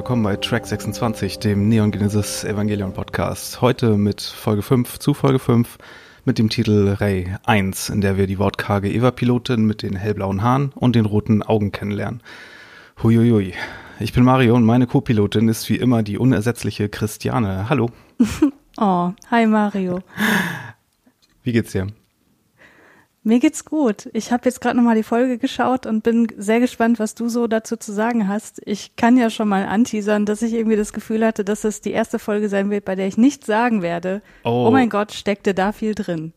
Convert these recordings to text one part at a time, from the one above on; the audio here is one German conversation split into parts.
Willkommen bei Track 26, dem Neon Genesis Evangelion Podcast. Heute mit Folge 5 zu Folge 5 mit dem Titel Ray 1, in der wir die wortkarge Eva-Pilotin mit den hellblauen Haaren und den roten Augen kennenlernen. Huiuiui. Ich bin Mario und meine Co-Pilotin ist wie immer die unersetzliche Christiane. Hallo. oh, hi Mario. Wie geht's dir? Mir geht's gut. Ich habe jetzt gerade nochmal die Folge geschaut und bin sehr gespannt, was du so dazu zu sagen hast. Ich kann ja schon mal anteasern, dass ich irgendwie das Gefühl hatte, dass es die erste Folge sein wird, bei der ich nicht sagen werde, oh, oh mein Gott, steckte da viel drin.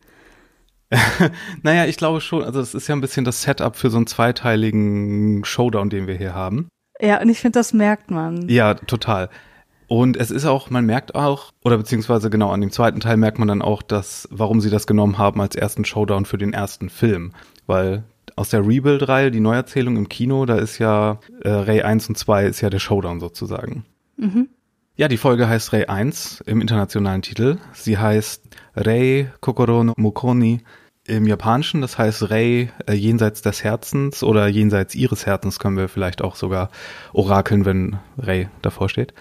naja, ich glaube schon. Also es ist ja ein bisschen das Setup für so einen zweiteiligen Showdown, den wir hier haben. Ja, und ich finde, das merkt man. Ja, total. Und es ist auch, man merkt auch, oder beziehungsweise genau an dem zweiten Teil merkt man dann auch, dass, warum sie das genommen haben als ersten Showdown für den ersten Film. Weil aus der Rebuild-Reihe, die Neuerzählung im Kino, da ist ja äh, Ray 1 und 2 ist ja der Showdown sozusagen. Mhm. Ja, die Folge heißt Ray 1 im internationalen Titel. Sie heißt Rei Kokoro no Mukoni im Japanischen, das heißt Rei äh, jenseits des Herzens oder jenseits ihres Herzens können wir vielleicht auch sogar orakeln, wenn Rei davor steht.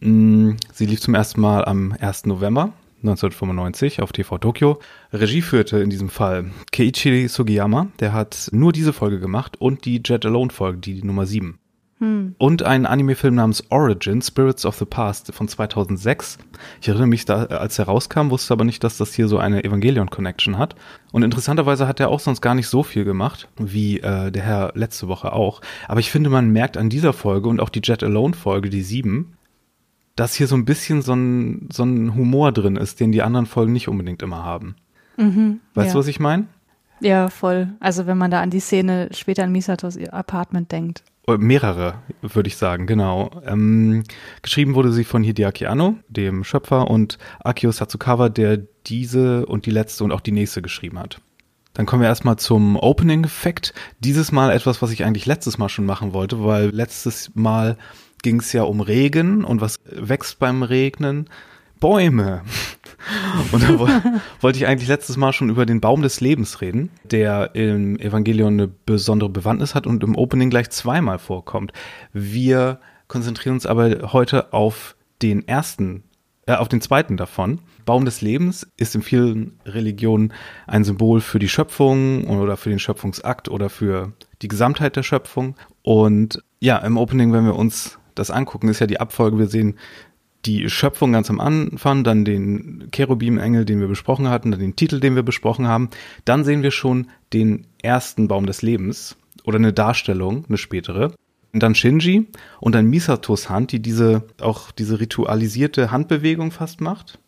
Mm, sie lief zum ersten Mal am 1. November 1995 auf TV Tokyo. Regie führte in diesem Fall Keiichi Sugiyama, der hat nur diese Folge gemacht und die Jet Alone Folge, die, die Nummer 7. Hm. Und einen Anime-Film namens Origin, Spirits of the Past von 2006. Ich erinnere mich, da, als er rauskam, wusste aber nicht, dass das hier so eine Evangelion-Connection hat. Und interessanterweise hat er auch sonst gar nicht so viel gemacht, wie äh, der Herr letzte Woche auch. Aber ich finde, man merkt an dieser Folge und auch die Jet Alone-Folge, die 7, dass hier so ein bisschen so ein, so ein Humor drin ist, den die anderen Folgen nicht unbedingt immer haben. Mhm, weißt ja. du, was ich meine? Ja, voll. Also wenn man da an die Szene später in Misatos Apartment denkt. Oh, mehrere, würde ich sagen, genau. Ähm, geschrieben wurde sie von Hideaki Anno, dem Schöpfer, und Akio Satsukawa, der diese und die letzte und auch die nächste geschrieben hat. Dann kommen wir erstmal zum Opening-Effekt. Dieses Mal etwas, was ich eigentlich letztes Mal schon machen wollte, weil letztes Mal ging es ja um Regen und was wächst beim Regnen? Bäume. Und da wollte ich eigentlich letztes Mal schon über den Baum des Lebens reden, der im Evangelion eine besondere Bewandtnis hat und im Opening gleich zweimal vorkommt. Wir konzentrieren uns aber heute auf den ersten, äh, auf den zweiten davon. Baum des Lebens ist in vielen Religionen ein Symbol für die Schöpfung oder für den Schöpfungsakt oder für die Gesamtheit der Schöpfung. Und ja, im Opening, wenn wir uns das angucken, ist ja die Abfolge. Wir sehen die Schöpfung ganz am Anfang, dann den Cherubim-Engel, den wir besprochen hatten, dann den Titel, den wir besprochen haben. Dann sehen wir schon den ersten Baum des Lebens oder eine Darstellung, eine spätere. Und dann Shinji und dann Misatos Hand, die diese, auch diese ritualisierte Handbewegung fast macht.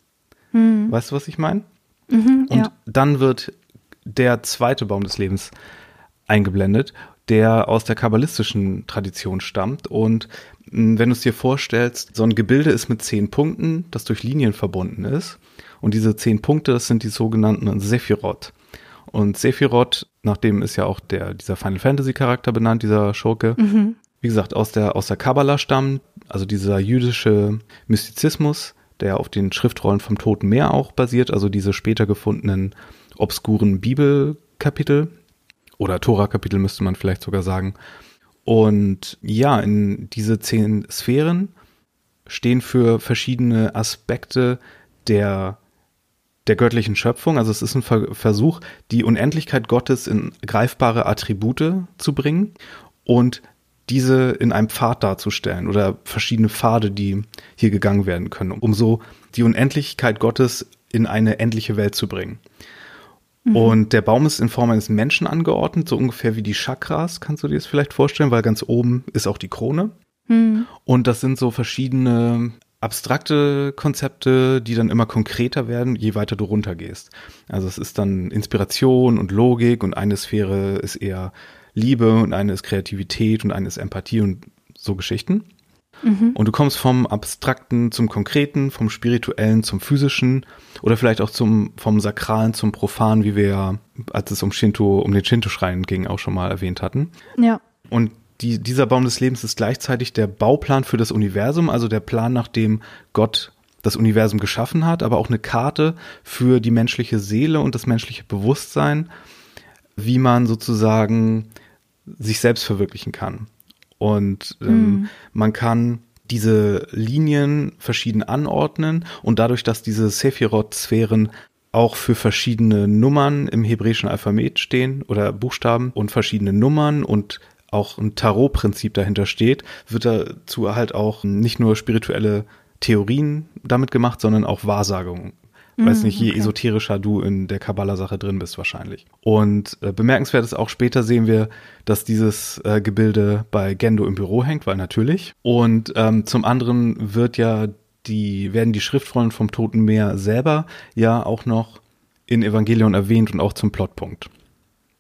Hm. Weißt du, was ich meine? Mhm, und ja. dann wird der zweite Baum des Lebens eingeblendet, der aus der kabbalistischen Tradition stammt und wenn du es dir vorstellst, so ein Gebilde ist mit zehn Punkten, das durch Linien verbunden ist. Und diese zehn Punkte, das sind die sogenannten Sephiroth. Und Sephiroth, nachdem ist ja auch der, dieser Final Fantasy Charakter benannt, dieser Schurke, mhm. wie gesagt, aus der, aus der Kabbala stammt, also dieser jüdische Mystizismus, der auf den Schriftrollen vom Toten Meer auch basiert, also diese später gefundenen obskuren Bibelkapitel oder Tora-Kapitel müsste man vielleicht sogar sagen. Und ja, in diese zehn Sphären stehen für verschiedene Aspekte der, der göttlichen Schöpfung. Also es ist ein Versuch, die Unendlichkeit Gottes in greifbare Attribute zu bringen und diese in einem Pfad darzustellen oder verschiedene Pfade, die hier gegangen werden können, um so die Unendlichkeit Gottes in eine endliche Welt zu bringen. Mhm. Und der Baum ist in Form eines Menschen angeordnet, so ungefähr wie die Chakras, kannst du dir das vielleicht vorstellen, weil ganz oben ist auch die Krone. Mhm. Und das sind so verschiedene abstrakte Konzepte, die dann immer konkreter werden, je weiter du runtergehst. Also es ist dann Inspiration und Logik und eine Sphäre ist eher Liebe und eine ist Kreativität und eine ist Empathie und so Geschichten. Mhm. Und du kommst vom Abstrakten zum Konkreten, vom Spirituellen zum Physischen oder vielleicht auch zum, vom Sakralen zum Profanen, wie wir ja, als es um Shinto, um den Shinto-Schrein ging, auch schon mal erwähnt hatten. Ja. Und die, dieser Baum des Lebens ist gleichzeitig der Bauplan für das Universum, also der Plan, nach dem Gott das Universum geschaffen hat, aber auch eine Karte für die menschliche Seele und das menschliche Bewusstsein, wie man sozusagen sich selbst verwirklichen kann. Und ähm, man kann diese Linien verschieden anordnen und dadurch, dass diese Sephiroth-Sphären auch für verschiedene Nummern im hebräischen Alphabet stehen oder Buchstaben und verschiedene Nummern und auch ein Tarot-Prinzip dahinter steht, wird dazu halt auch nicht nur spirituelle Theorien damit gemacht, sondern auch Wahrsagungen. Ich weiß nicht, je okay. esoterischer du in der Kabbala-Sache drin bist wahrscheinlich. Und äh, bemerkenswert ist auch später sehen wir, dass dieses äh, Gebilde bei Gendo im Büro hängt, weil natürlich. Und ähm, zum anderen wird ja die, werden die Schriftrollen vom Toten Meer selber ja auch noch in Evangelion erwähnt und auch zum Plotpunkt.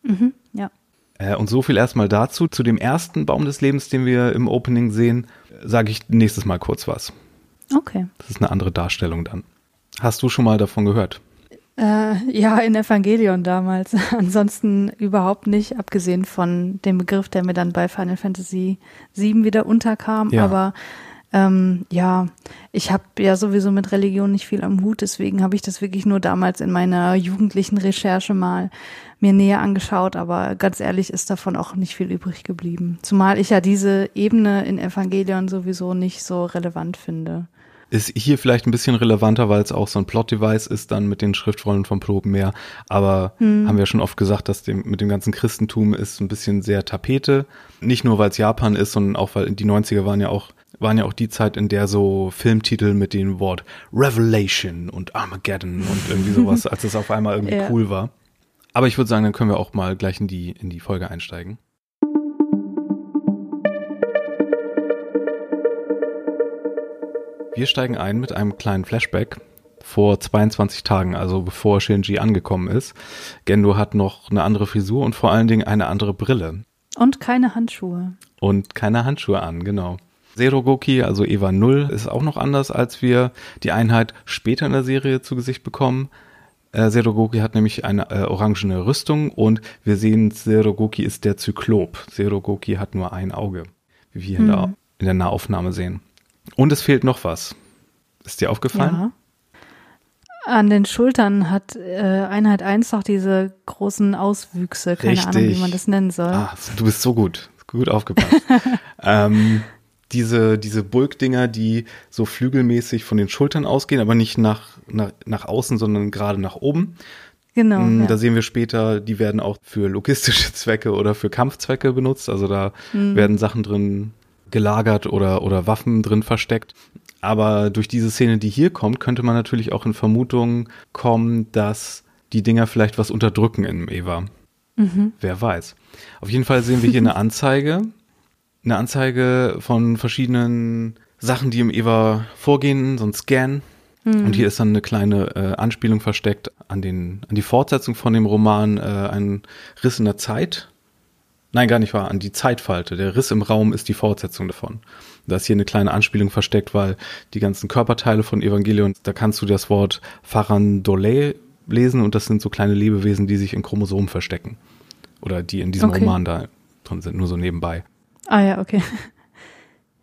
Mhm, ja. Äh, und so viel erstmal dazu. Zu dem ersten Baum des Lebens, den wir im Opening sehen, sage ich nächstes Mal kurz was. Okay. Das ist eine andere Darstellung dann. Hast du schon mal davon gehört? Äh, ja, in Evangelion damals. Ansonsten überhaupt nicht, abgesehen von dem Begriff, der mir dann bei Final Fantasy VII wieder unterkam. Ja. Aber ähm, ja, ich habe ja sowieso mit Religion nicht viel am Hut, deswegen habe ich das wirklich nur damals in meiner jugendlichen Recherche mal mir näher angeschaut, aber ganz ehrlich ist davon auch nicht viel übrig geblieben. Zumal ich ja diese Ebene in Evangelion sowieso nicht so relevant finde. Ist hier vielleicht ein bisschen relevanter, weil es auch so ein Plot-Device ist dann mit den Schriftrollen vom Probenmeer. Aber haben wir schon oft gesagt, dass dem, mit dem ganzen Christentum ist ein bisschen sehr Tapete. Nicht nur, weil es Japan ist, sondern auch, weil die 90er waren ja auch, waren ja auch die Zeit, in der so Filmtitel mit dem Wort Revelation und Armageddon und irgendwie sowas, als es auf einmal irgendwie Ja. cool war. Aber ich würde sagen, dann können wir auch mal gleich in die, in die Folge einsteigen. Wir steigen ein mit einem kleinen Flashback vor 22 Tagen, also bevor Shinji angekommen ist. Gendo hat noch eine andere Frisur und vor allen Dingen eine andere Brille Und keine Handschuhe. und keine Handschuhe an, genau. Serogoki, also Eva Null, ist auch noch anders, als wir die Einheit später in der Serie zu Gesicht bekommen. Äh, Serogoki hat nämlich eine äh, orangene Rüstung und wir sehen, Serogoki ist der Zyklop. Serogoki hat nur ein Auge, wie wir in, der, in der Nahaufnahme sehen. Und es fehlt noch was. Ist dir aufgefallen? Ja. An den Schultern hat äh, Einheit 1 noch diese großen Auswüchse. Keine Ahnung, wie Richtig. man das nennen soll. Ah, du bist so gut. Gut aufgepasst. ähm, diese, diese Bulkdinger, die so flügelmäßig von den Schultern ausgehen, aber nicht nach, nach, nach außen, sondern gerade nach oben. genau. Mm, ja. Da sehen wir später, die werden auch für logistische Zwecke oder für Kampfzwecke benutzt. Also da Hm. werden Sachen drin gelagert oder, oder Waffen drin versteckt. Aber durch diese Szene, die hier kommt, könnte man natürlich auch in Vermutungen kommen, dass die Dinger vielleicht was unterdrücken im Eva. Mhm. Wer weiß. Auf jeden Fall sehen wir hier eine Anzeige. Eine Anzeige von verschiedenen Sachen, die im Eva vorgehen, so ein Scan. Und hier ist dann eine kleine äh, Anspielung versteckt an, den, an die Fortsetzung von dem Roman äh, Ein Riss in der Zeit. Nein, gar nicht wahr, an die Zeitfalte. Der Riss im Raum ist die Fortsetzung davon. Da ist hier eine kleine Anspielung versteckt, weil die ganzen Körperteile von Evangelion, da kannst du das Wort Farandole lesen und das sind so kleine Lebewesen, die sich in Chromosomen verstecken. Oder die in diesem Okay. Roman da drin sind, nur so nebenbei. Ah ja, okay.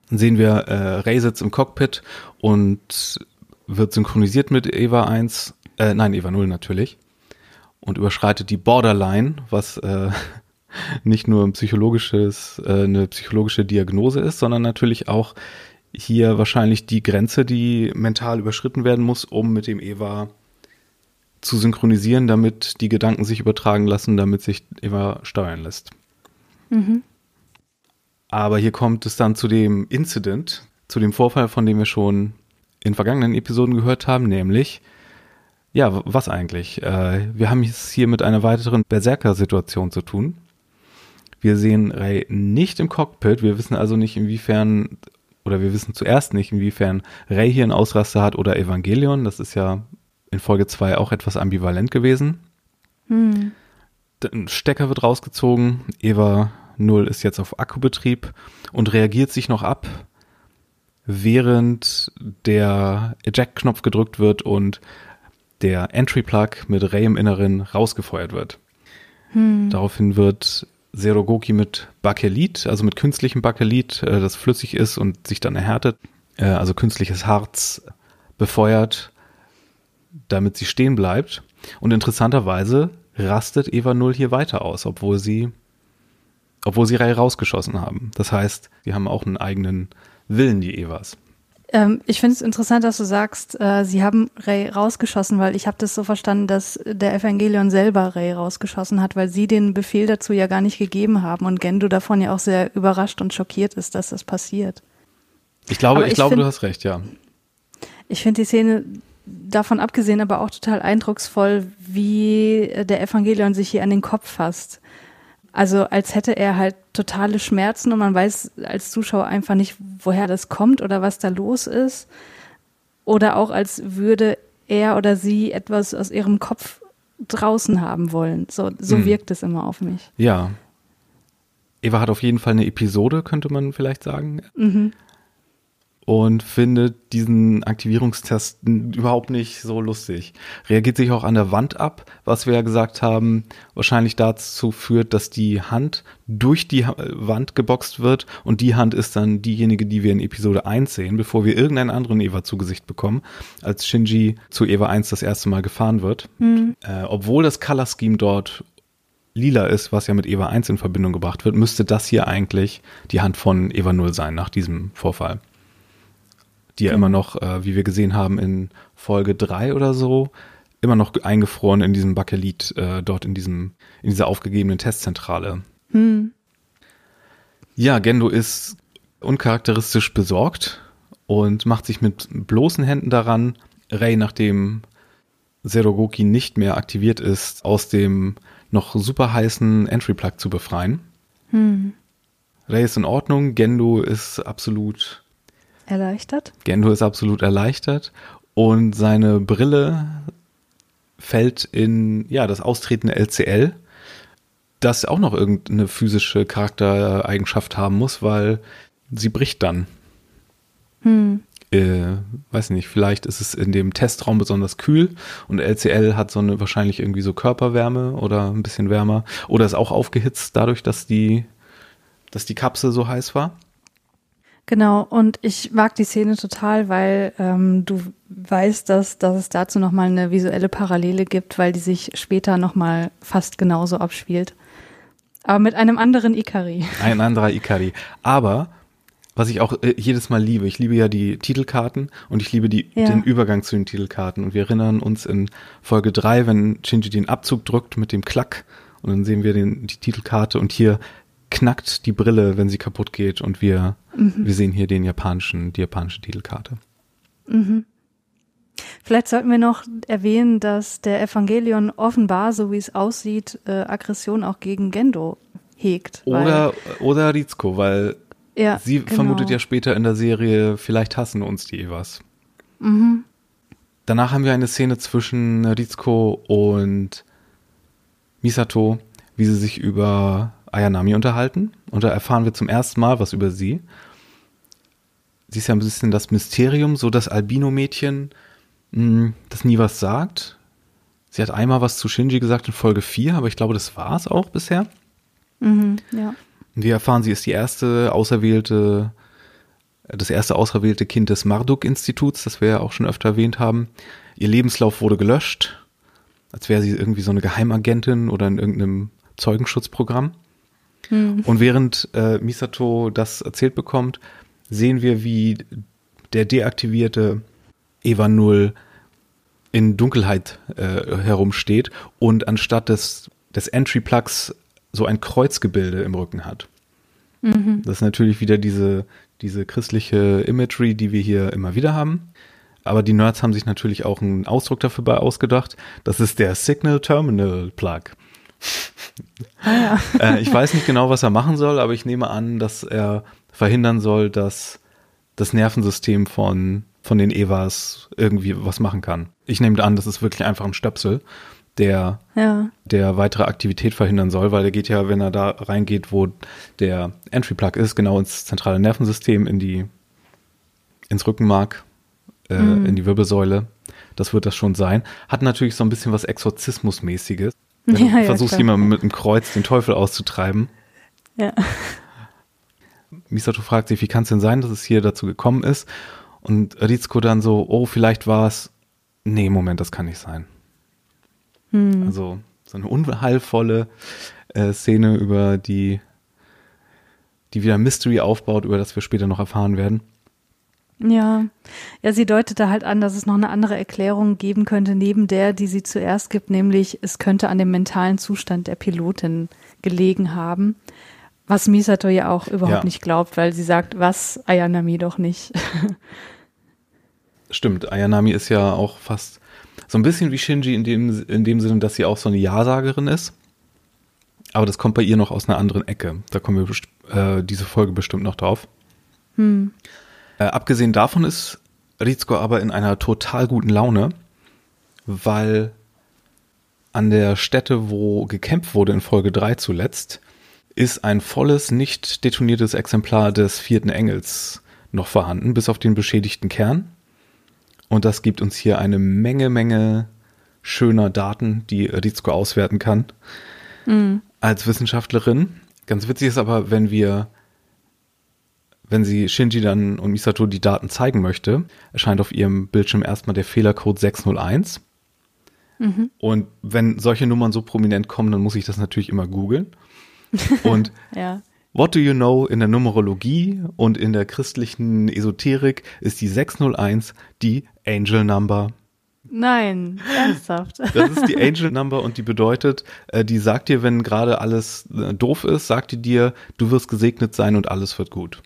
Dann sehen wir, äh, Ray sitzt im Cockpit und wird synchronisiert mit Eva 1, äh, nein, Eva 0 natürlich. Und überschreitet die Borderline, was äh, nicht nur ein psychologisches, äh, eine psychologische Diagnose ist, sondern natürlich auch hier wahrscheinlich die Grenze, die mental überschritten werden muss, um mit dem Eva zu synchronisieren, damit die Gedanken sich übertragen lassen, damit sich Eva steuern lässt. Mhm. Aber hier kommt es dann zu dem Incident, zu dem Vorfall, von dem wir schon in vergangenen Episoden gehört haben, nämlich, ja, was eigentlich? Äh, wir haben es hier mit einer weiteren Berserker-Situation zu tun. Wir sehen Ray nicht im Cockpit, wir wissen also nicht, inwiefern, oder wir wissen zuerst nicht, inwiefern Ray hier einen Ausraster hat oder Evangelion. Das ist ja in Folge 2 auch etwas ambivalent gewesen. Hm. Ein Stecker wird rausgezogen, Eva 0 ist jetzt auf Akkubetrieb und reagiert sich noch ab, während der Eject-Knopf gedrückt wird und der Entry-Plug mit Ray im Inneren rausgefeuert wird. Daraufhin wird Serogoki mit Bakelit, also mit künstlichem Bakelit, äh, das flüssig ist und sich dann erhärtet, äh, also künstliches Harz befeuert, damit sie stehen bleibt. Und interessanterweise rastet Eva 0 hier weiter aus, obwohl sie, obwohl sie Ray rausgeschossen haben. Das heißt, die haben auch einen eigenen Willen, die Evas. Ähm, ich finde es interessant, dass du sagst, äh, sie haben Ray rausgeschossen, weil ich habe das so verstanden, dass der Evangelion selber Ray rausgeschossen hat, weil sie den Befehl dazu ja gar nicht gegeben haben und Gendo davon ja auch sehr überrascht und schockiert ist, dass das passiert. Ich glaube, ich, ich, glaube, find, du hast recht, ja. Ich finde die Szene davon abgesehen aber auch total eindrucksvoll, wie der Evangelion sich hier an den Kopf fasst. Also als hätte er halt totale Schmerzen und man weiß als Zuschauer einfach nicht, woher das kommt oder was da los ist. Oder auch als würde er oder sie etwas aus ihrem Kopf draußen haben wollen. So, so mhm. wirkt es immer auf mich. Ja. Eva hat auf jeden Fall eine Episode, könnte man vielleicht sagen. Mhm und findet diesen Aktivierungstest überhaupt nicht so lustig. Reagiert sich auch an der Wand ab, was wir ja gesagt haben, wahrscheinlich dazu führt, dass die Hand durch die Wand geboxt wird und die Hand ist dann diejenige, die wir in Episode 1 sehen, bevor wir irgendeinen anderen Eva zu Gesicht bekommen, als Shinji zu Eva 1 das erste Mal gefahren wird. Mhm. Äh, obwohl das Color Scheme dort lila ist, was ja mit Eva 1 in Verbindung gebracht wird, müsste das hier eigentlich die Hand von Eva 0 sein nach diesem Vorfall die ja immer noch, äh, wie wir gesehen haben, in Folge drei oder so, immer noch eingefroren in diesem Bakelit, äh, dort in diesem, in dieser aufgegebenen Testzentrale. Hm. Ja, Gendo ist uncharakteristisch besorgt und macht sich mit bloßen Händen daran, Rei, nachdem Serogoki nicht mehr aktiviert ist, aus dem noch super heißen Entry-Plug zu befreien. Hm. Rei ist in Ordnung, Gendo ist absolut Erleichtert? Gendo ist absolut erleichtert und seine Brille fällt in ja das austretende LCL, das auch noch irgendeine physische Charaktereigenschaft haben muss, weil sie bricht dann. Hm. Äh, weiß nicht, vielleicht ist es in dem Testraum besonders kühl und LCL hat so eine wahrscheinlich irgendwie so Körperwärme oder ein bisschen wärmer oder ist auch aufgehitzt dadurch, dass die dass die Kapsel so heiß war. Genau, und ich mag die Szene total, weil ähm, du weißt, dass, dass es dazu nochmal eine visuelle Parallele gibt, weil die sich später nochmal fast genauso abspielt. Aber mit einem anderen Ikari. Ein anderer Ikari. Aber was ich auch äh, jedes Mal liebe, ich liebe ja die Titelkarten und ich liebe die, ja. den Übergang zu den Titelkarten. Und wir erinnern uns in Folge drei, wenn Shinji den Abzug drückt mit dem Klack und dann sehen wir den, die Titelkarte und hier knackt die Brille, wenn sie kaputt geht und wir, mhm. wir sehen hier den japanischen, die japanische Titelkarte. Mhm. Vielleicht sollten wir noch erwähnen, dass der Evangelion offenbar, so wie es aussieht, äh, Aggression auch gegen Gendo hegt. Oder, oder Rizko, weil ja, sie genau. vermutet ja später in der Serie, vielleicht hassen uns die Evas. Mhm. Danach haben wir eine Szene zwischen Rizko und Misato, wie sie sich über Ayanami unterhalten und da erfahren wir zum ersten Mal was über sie. Sie ist ja ein bisschen das Mysterium, so das Albino-Mädchen, hm, das nie was sagt. Sie hat einmal was zu Shinji gesagt in Folge 4, aber ich glaube, das war es auch bisher. Mhm, ja. Wir erfahren, sie ist die erste auserwählte, das erste auserwählte Kind des Marduk-Instituts, das wir ja auch schon öfter erwähnt haben. Ihr Lebenslauf wurde gelöscht, als wäre sie irgendwie so eine Geheimagentin oder in irgendeinem Zeugenschutzprogramm. Hm. Und während äh, Misato das erzählt bekommt, sehen wir, wie der deaktivierte Eva 0 in Dunkelheit äh, herumsteht und anstatt des, des Entry-Plugs so ein Kreuzgebilde im Rücken hat. Mhm. Das ist natürlich wieder diese, diese christliche Imagery, die wir hier immer wieder haben. Aber die Nerds haben sich natürlich auch einen Ausdruck dafür ausgedacht. Das ist der Signal Terminal Plug. Ah, ja. äh, ich weiß nicht genau, was er machen soll, aber ich nehme an, dass er verhindern soll, dass das Nervensystem von, von den Evas irgendwie was machen kann. Ich nehme an, das ist wirklich einfach ein Stöpsel, der, ja. der weitere Aktivität verhindern soll, weil er geht ja, wenn er da reingeht, wo der Entry Plug ist, genau ins zentrale Nervensystem, in die, ins Rückenmark, äh, mhm. in die Wirbelsäule. Das wird das schon sein. Hat natürlich so ein bisschen was Exorzismusmäßiges. Wenn ja, du versuchst ja, jemandem mit einem Kreuz den Teufel auszutreiben. Ja. Misato fragt sich, wie kann es denn sein, dass es hier dazu gekommen ist? Und Rizko dann so, oh, vielleicht war es. Nee, Moment, das kann nicht sein. Hm. Also so eine unheilvolle äh, Szene, über die die wieder Mystery aufbaut, über das wir später noch erfahren werden. Ja, ja, sie deutete halt an, dass es noch eine andere Erklärung geben könnte, neben der, die sie zuerst gibt, nämlich es könnte an dem mentalen Zustand der Pilotin gelegen haben, was Misato ja auch überhaupt ja. nicht glaubt, weil sie sagt, was Ayanami doch nicht. Stimmt, Ayanami ist ja auch fast so ein bisschen wie Shinji in dem, in dem Sinne, dass sie auch so eine Ja-Sagerin ist. Aber das kommt bei ihr noch aus einer anderen Ecke. Da kommen wir äh, diese Folge bestimmt noch drauf. Hm. Äh, abgesehen davon ist Rizko aber in einer total guten Laune, weil an der Stätte, wo gekämpft wurde in Folge 3 zuletzt, ist ein volles, nicht detoniertes Exemplar des vierten Engels noch vorhanden, bis auf den beschädigten Kern. Und das gibt uns hier eine Menge, Menge schöner Daten, die Rizko auswerten kann mhm. als Wissenschaftlerin. Ganz witzig ist aber, wenn wir, wenn sie Shinji dann und Misato die Daten zeigen möchte, erscheint auf ihrem Bildschirm erstmal der Fehlercode 601. Mhm. Und wenn solche Nummern so prominent kommen, dann muss ich das natürlich immer googeln. Und ja. What do you know in der Numerologie und in der christlichen Esoterik ist die 601 die Angel Number. Nein, ernsthaft. Das ist die Angel Number und die bedeutet, äh, die sagt dir, wenn gerade alles äh, doof ist, sagt die dir, du wirst gesegnet sein und alles wird gut.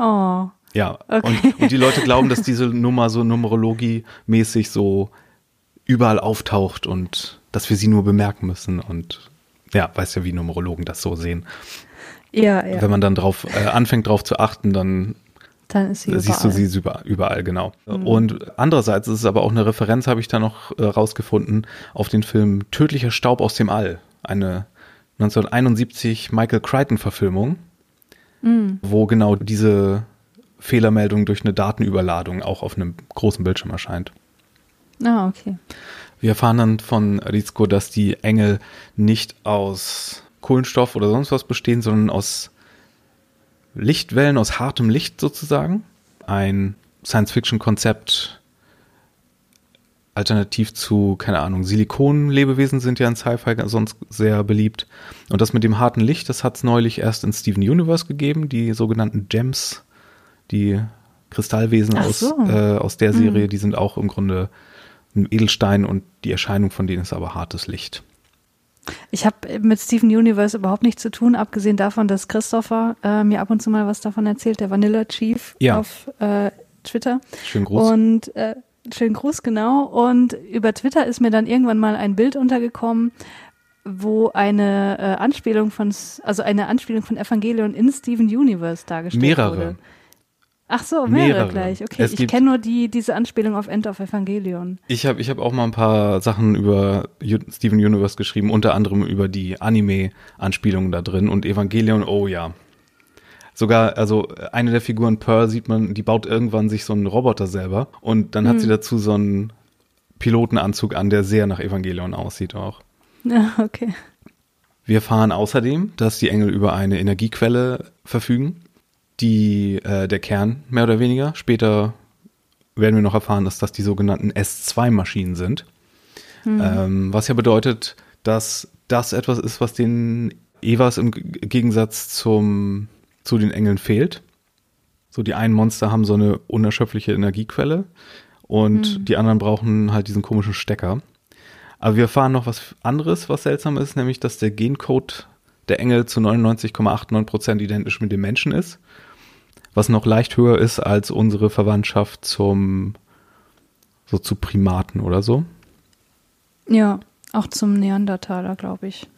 Oh. Ja, okay. und, und die Leute glauben, dass diese Nummer so numerologiemäßig so überall auftaucht und dass wir sie nur bemerken müssen und ja, weißt ja, wie Numerologen das so sehen. Ja, ja. Wenn man dann drauf äh, anfängt, drauf zu achten, dann, dann siehst du sie überall, überall genau. Mhm. Und andererseits ist es aber auch eine Referenz, habe ich da noch äh, rausgefunden, auf den Film Tödlicher Staub aus dem All, eine 1971 Michael Crichton-Verfilmung, mhm. wo genau diese Fehlermeldung durch eine Datenüberladung auch auf einem großen Bildschirm erscheint. Ah, okay. Wir erfahren dann von Rizko, dass die Engel nicht aus Kohlenstoff oder sonst was bestehen, sondern aus Lichtwellen, aus hartem Licht sozusagen. Ein Science-Fiction-Konzept alternativ zu, keine Ahnung, Silikon-Lebewesen sind ja in Sci-Fi sonst sehr beliebt. Und das mit dem harten Licht, das hat es neulich erst in Steven Universe gegeben, die sogenannten Gems, die Kristallwesen aus, so. äh, aus der Serie, mhm. die sind auch im Grunde ein Edelstein und die Erscheinung von denen ist aber hartes Licht. Ich habe mit Steven Universe überhaupt nichts zu tun, abgesehen davon, dass Christopher äh, mir ab und zu mal was davon erzählt, der Vanilla Chief ja. auf äh, Twitter. Schönen Gruß. Und äh, schönen Gruß, genau. Und über Twitter ist mir dann irgendwann mal ein Bild untergekommen, wo eine äh, Anspielung von, also eine Anspielung von Evangelion in Steven Universe dargestellt Mehrere. wurde. Mehrere. Ach so, mehrere, mehrere. gleich. Okay, es ich kenne nur die, diese Anspielung auf End of Evangelion. Ich habe ich hab auch mal ein paar Sachen über Steven Universe geschrieben, unter anderem über die Anime-Anspielungen da drin und Evangelion, oh ja. Sogar, also eine der Figuren Pearl sieht man, die baut irgendwann sich so einen Roboter selber und dann hat hm. sie dazu so einen Pilotenanzug an, der sehr nach Evangelion aussieht auch. Ja, okay. Wir erfahren außerdem, dass die Engel über eine Energiequelle verfügen die, äh, der Kern, mehr oder weniger. Später werden wir noch erfahren, dass das die sogenannten S2-Maschinen sind. Mhm. Ähm, was ja bedeutet, dass das etwas ist, was den Evas im Gegensatz zum, zu den Engeln fehlt. So, die einen Monster haben so eine unerschöpfliche Energiequelle und mhm. die anderen brauchen halt diesen komischen Stecker. Aber wir erfahren noch was anderes, was seltsam ist, nämlich, dass der Gencode der Engel zu 99,89 Prozent identisch mit dem Menschen ist was noch leicht höher ist als unsere Verwandtschaft zum so zu Primaten oder so. Ja, auch zum Neandertaler, glaube ich.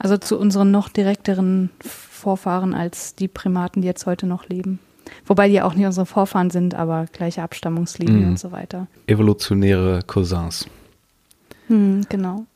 Also zu unseren noch direkteren Vorfahren als die Primaten, die jetzt heute noch leben. Wobei die auch nicht unsere Vorfahren sind, aber gleiche Abstammungslinie mhm. und so weiter. Evolutionäre Cousins. Hm, genau.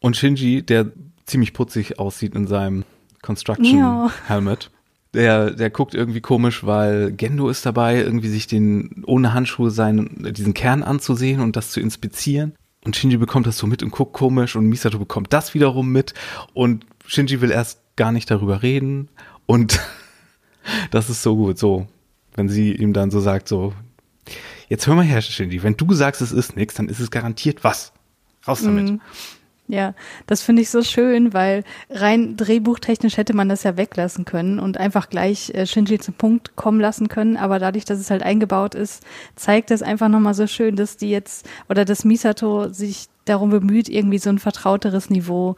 Und Shinji, der ziemlich putzig aussieht in seinem Construction ja. Helmet der, der guckt irgendwie komisch, weil Gendo ist dabei, irgendwie sich den ohne Handschuhe seinen, diesen Kern anzusehen und das zu inspizieren. Und Shinji bekommt das so mit und guckt komisch und Misato bekommt das wiederum mit und Shinji will erst gar nicht darüber reden und das ist so gut, so, wenn sie ihm dann so sagt, so, jetzt hör mal her, Shinji, wenn du sagst, es ist nichts, dann ist es garantiert was. Raus damit. Mhm. Ja, das finde ich so schön, weil rein drehbuchtechnisch hätte man das ja weglassen können und einfach gleich äh, Shinji zum Punkt kommen lassen können. Aber dadurch, dass es halt eingebaut ist, zeigt es einfach nochmal so schön, dass die jetzt oder dass Misato sich darum bemüht, irgendwie so ein vertrauteres Niveau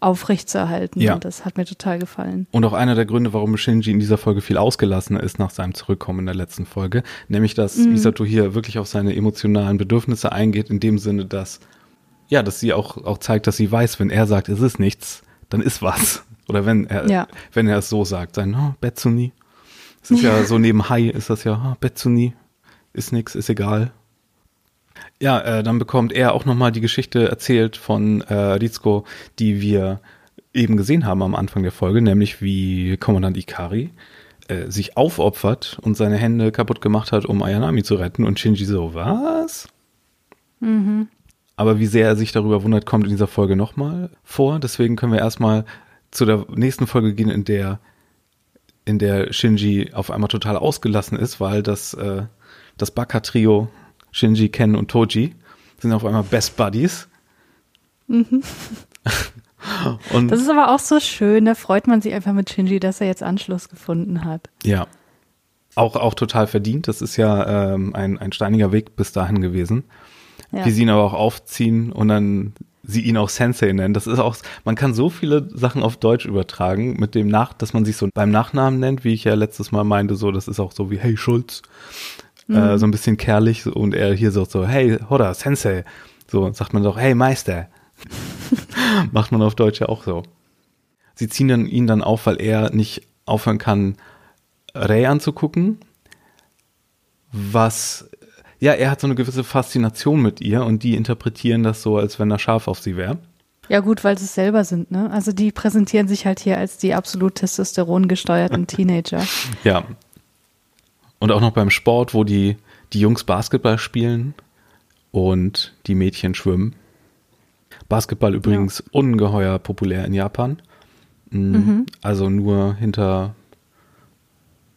aufrechtzuerhalten. Ja. Und das hat mir total gefallen. Und auch einer der Gründe, warum Shinji in dieser Folge viel ausgelassener ist nach seinem Zurückkommen in der letzten Folge, nämlich dass mhm. Misato hier wirklich auf seine emotionalen Bedürfnisse eingeht, in dem Sinne, dass ja, dass sie auch, auch zeigt, dass sie weiß, wenn er sagt, es ist nichts, dann ist was. Oder wenn er, ja. wenn er es so sagt, sein, oh, Betsuni. Es ist ja. ja so neben Hai ist das ja, oh, Betsuni, ist nix, ist egal. Ja, äh, dann bekommt er auch nochmal die Geschichte erzählt von äh, Rizko, die wir eben gesehen haben am Anfang der Folge, nämlich wie Kommandant Ikari äh, sich aufopfert und seine Hände kaputt gemacht hat, um Ayanami zu retten und Shinji so, was? Mhm. Aber wie sehr er sich darüber wundert, kommt in dieser Folge nochmal vor. Deswegen können wir erstmal zu der nächsten Folge gehen, in der, in der Shinji auf einmal total ausgelassen ist, weil das, äh, das Baka-Trio Shinji, Ken und Toji sind auf einmal Best Buddies. Mhm. und das ist aber auch so schön, da freut man sich einfach mit Shinji, dass er jetzt Anschluss gefunden hat. Ja. Auch, auch total verdient. Das ist ja ähm, ein, ein steiniger Weg bis dahin gewesen ja. wie sie ihn aber auch aufziehen und dann sie ihn auch Sensei nennen. Das ist auch, man kann so viele Sachen auf Deutsch übertragen mit dem Nach, dass man sich so beim Nachnamen nennt, wie ich ja letztes Mal meinte, so, das ist auch so wie, hey Schulz, äh, mhm. äh, so ein bisschen kerlich und er hier so, so, hey Hoda, Sensei, so, sagt man doch, hey Meister. Macht man auf Deutsch ja auch so. Sie ziehen dann ihn dann auf, weil er nicht aufhören kann, Ray anzugucken, was ja, er hat so eine gewisse Faszination mit ihr und die interpretieren das so, als wenn er scharf auf sie wäre. Ja gut, weil sie es selber sind, ne? Also die präsentieren sich halt hier als die absolut Testosteron gesteuerten Teenager. ja. Und auch noch beim Sport, wo die, die Jungs Basketball spielen und die Mädchen schwimmen. Basketball übrigens ja. ungeheuer populär in Japan. Mm, mhm. Also nur hinter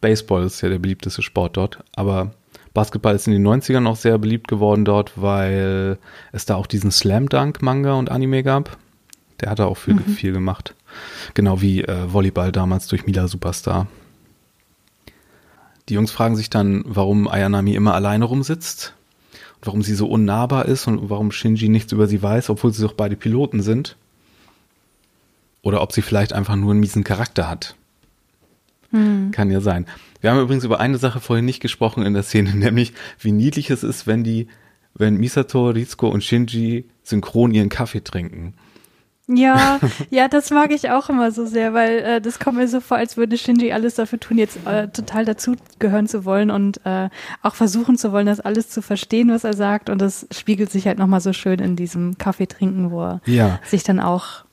Baseball ist ja der beliebteste Sport dort. Aber Basketball ist in den 90ern auch sehr beliebt geworden dort, weil es da auch diesen Slam Dunk Manga und Anime gab. Der hat da auch viel, mhm. viel gemacht. Genau wie äh, Volleyball damals durch Mila Superstar. Die Jungs fragen sich dann, warum Ayanami immer alleine rumsitzt und warum sie so unnahbar ist und warum Shinji nichts über sie weiß, obwohl sie doch beide Piloten sind. Oder ob sie vielleicht einfach nur einen miesen Charakter hat. Hm. Kann ja sein. Wir haben übrigens über eine Sache vorhin nicht gesprochen in der Szene, nämlich wie niedlich es ist, wenn die, wenn Misato, Rizko und Shinji synchron ihren Kaffee trinken. Ja, ja, das mag ich auch immer so sehr, weil äh, das kommt mir so vor, als würde Shinji alles dafür tun, jetzt äh, total dazugehören zu wollen und äh, auch versuchen zu wollen, das alles zu verstehen, was er sagt. Und das spiegelt sich halt nochmal so schön in diesem Kaffee trinken, wo er ja. sich dann auch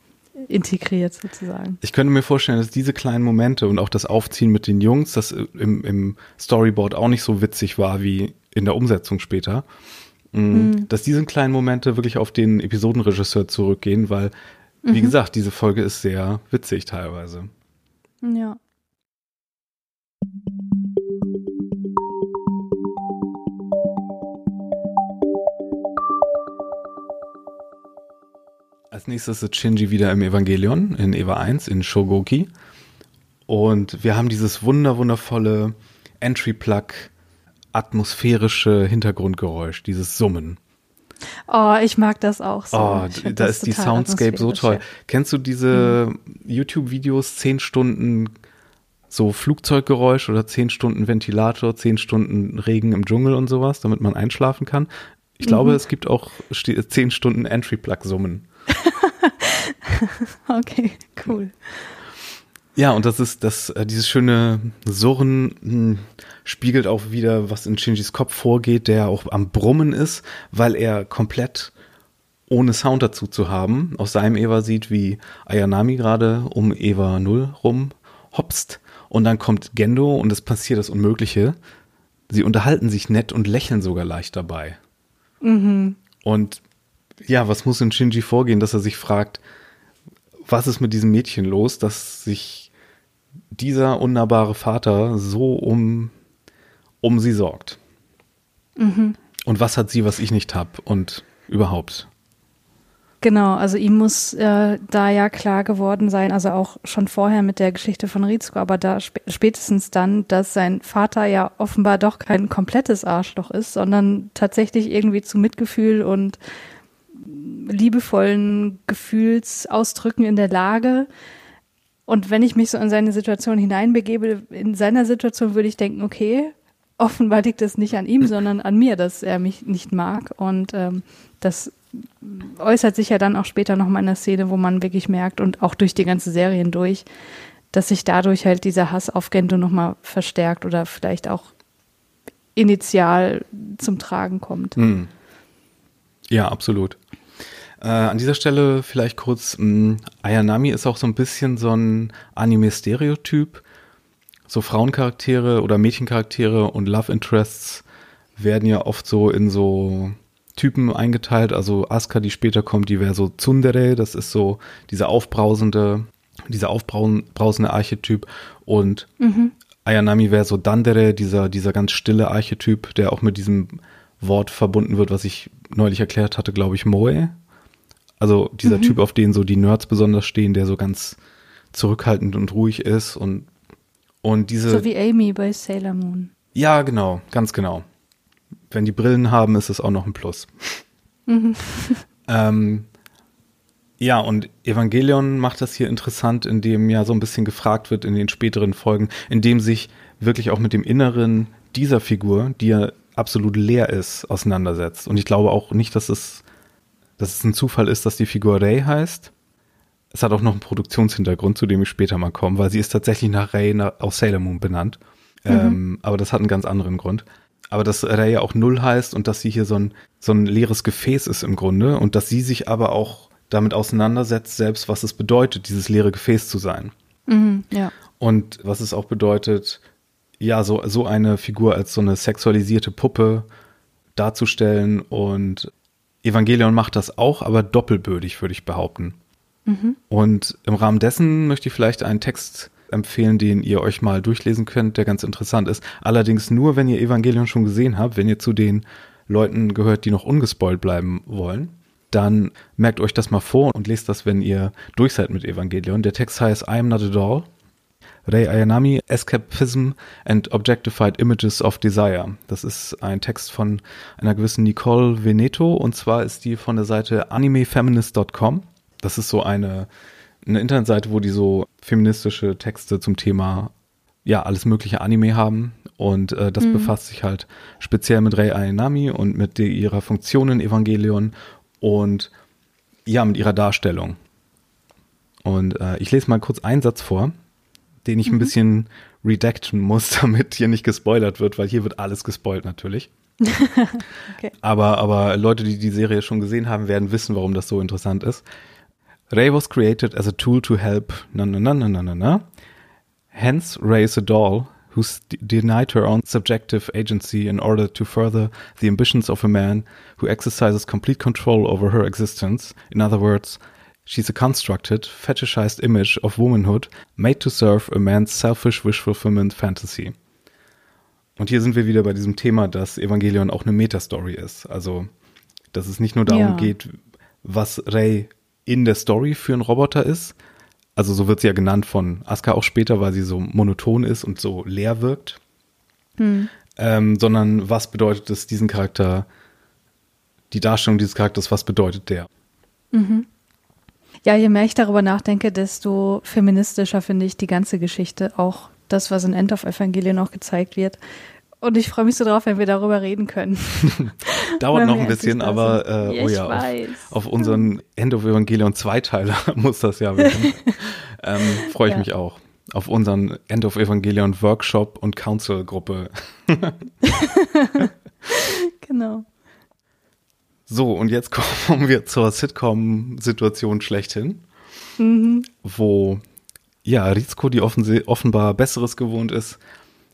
integriert sozusagen. Ich könnte mir vorstellen, dass diese kleinen Momente und auch das Aufziehen mit den Jungs, das im, im Storyboard auch nicht so witzig war wie in der Umsetzung später, mhm. dass diese kleinen Momente wirklich auf den Episodenregisseur zurückgehen, weil, wie mhm. gesagt, diese Folge ist sehr witzig teilweise. Ja. Als nächstes ist Shinji wieder im Evangelion in Eva 1 in Shogoki. Und wir haben dieses wunder, wundervolle Entry-Plug atmosphärische Hintergrundgeräusch, dieses Summen. Oh, ich mag das auch so. Oh, da ist die Soundscape so toll. Kennst du diese mhm. YouTube-Videos, zehn Stunden so Flugzeuggeräusch oder zehn Stunden Ventilator, zehn Stunden Regen im Dschungel und sowas, damit man einschlafen kann? Ich glaube, mhm. es gibt auch zehn Stunden Entry-Plug-Summen. okay, cool. Ja, und das ist das, äh, dieses schöne Surren mh, hm, spiegelt auch wieder, was in Shinjis Kopf vorgeht, der auch am Brummen ist, weil er komplett ohne Sound dazu zu haben, aus seinem Eva sieht, wie Ayanami gerade um Eva 0 rum hopst und dann kommt Gendo und es passiert das Unmögliche. Sie unterhalten sich nett und lächeln sogar leicht dabei. Mhm. Und ja, was muss in Shinji vorgehen, dass er sich fragt, was ist mit diesem Mädchen los, dass sich dieser unnahbare Vater so um, um sie sorgt? Mhm. Und was hat sie, was ich nicht hab und überhaupt? Genau, also ihm muss äh, da ja klar geworden sein, also auch schon vorher mit der Geschichte von Rizko, aber da sp spätestens dann, dass sein Vater ja offenbar doch kein komplettes Arschloch ist, sondern tatsächlich irgendwie zu Mitgefühl und liebevollen Gefühlsausdrücken in der Lage. Und wenn ich mich so in seine Situation hineinbegebe, in seiner Situation würde ich denken, okay, offenbar liegt es nicht an ihm, sondern an mir, dass er mich nicht mag. Und ähm, das äußert sich ja dann auch später nochmal in der Szene, wo man wirklich merkt und auch durch die ganze Serie hindurch, dass sich dadurch halt dieser Hass auf Gento nochmal verstärkt oder vielleicht auch initial zum Tragen kommt. Hm. Ja, absolut. Äh, an dieser Stelle vielleicht kurz, mh, hm, Ayanami ist auch so ein bisschen so ein Anime-Stereotyp. So Frauencharaktere oder Mädchencharaktere und Love Interests werden ja oft so in so Typen eingeteilt. Also Asuka, die später kommt, die wäre so Tsundere, das ist so dieser aufbrausende, dieser aufbrausende Archetyp. Und mhm. Ayanami wäre so Dandere, dieser, dieser ganz stille Archetyp, der auch mit diesem Wort verbunden wird, was ich neulich erklärt hatte, glaube ich, Moe. Also dieser mhm. Typ, auf den so die Nerds besonders stehen, der so ganz zurückhaltend und ruhig ist und, und diese. So wie Amy bei Sailor Moon. Ja, genau, ganz genau wenn die Brillen haben, ist es auch noch ein Plus. Mhm. ähm, ja, und Evangelion macht das hier interessant, indem ja so ein bisschen gefragt wird in den späteren Folgen, indem sich wirklich auch mit dem Inneren dieser Figur, die ja absolut leer ist, auseinandersetzt. Und ich glaube auch nicht, dass es, dass es ein Zufall ist, dass die Figur Ray heißt. Es hat auch noch einen Produktionshintergrund, zu dem ich später mal komme, weil sie ist tatsächlich nach Ray aus Sailor Moon benannt. Mhm. Ähm, aber das hat einen ganz anderen Grund aber dass er ja auch Null heißt und dass sie hier so ein, so ein leeres Gefäß ist im Grunde und dass sie sich aber auch damit auseinandersetzt, selbst was es bedeutet, dieses leere Gefäß zu sein. Mhm, ja. Und was es auch bedeutet, ja, so, so eine Figur als so eine sexualisierte Puppe darzustellen und Evangelion macht das auch, aber doppelbödig, würde ich behaupten. Mhm. Und im Rahmen dessen möchte ich vielleicht einen Text empfehlen, den ihr euch mal durchlesen könnt, der ganz interessant ist. Allerdings nur, wenn ihr Evangelion schon gesehen habt, wenn ihr zu den Leuten gehört, die noch ungespoilt bleiben wollen. Dann merkt euch das mal vor und lest das, wenn ihr durch seid mit Evangelion. Der Text heißt I am not a doll. Rei Ayanami, Escapism and Objectified Images of Desire. Das ist ein Text von einer gewissen Nicole Veneto und zwar ist die von der Seite animefeminist.com. Das ist so eine eine Internetseite, wo die so feministische Texte zum Thema ja alles mögliche Anime haben und äh, das mhm. befasst sich halt speziell mit Rei Ayanami und mit die, ihrer Funktion in Evangelion und ja mit ihrer Darstellung. Und äh, ich lese mal kurz einen Satz vor, den ich mhm. ein bisschen redacten muss, damit hier nicht gespoilert wird, weil hier wird alles gespoilt natürlich. okay. aber, aber Leute, die die Serie schon gesehen haben, werden wissen, warum das so interessant ist. Ray was created as a tool to help na na na na na na na. Hence, Ray is a doll who's denied her own subjective agency in order to further the ambitions of a man who exercises complete control over her existence. In other words, she's a constructed, fetishized image of womanhood made to serve a man's selfish wish fulfillment fantasy. Und hier sind wir wieder bei diesem Thema, dass Evangelion auch eine Metastory ist. Also, dass es nicht nur darum ja. geht, was Ray in der Story für einen Roboter ist. Also so wird sie ja genannt von Asuka auch später, weil sie so monoton ist und so leer wirkt. Hm. Ähm, sondern was bedeutet es, diesen Charakter, die Darstellung dieses Charakters, was bedeutet der? Mhm. Ja, je mehr ich darüber nachdenke, desto feministischer finde ich die ganze Geschichte. Auch das, was in End of Evangelien auch gezeigt wird. Und ich freue mich so drauf, wenn wir darüber reden können. Dauert noch ein bisschen, aber äh, oh ja, auf, auf, unseren End of Evangelion Zweiteiler muss das ja werden. ähm, freue ich ja. mich auch. Auf unseren End of Evangelion Workshop und Council Gruppe. genau. So, und jetzt kommen wir zur Sitcom-Situation schlechthin, mhm. wo ja, Rizko, die offenbar Besseres gewohnt ist,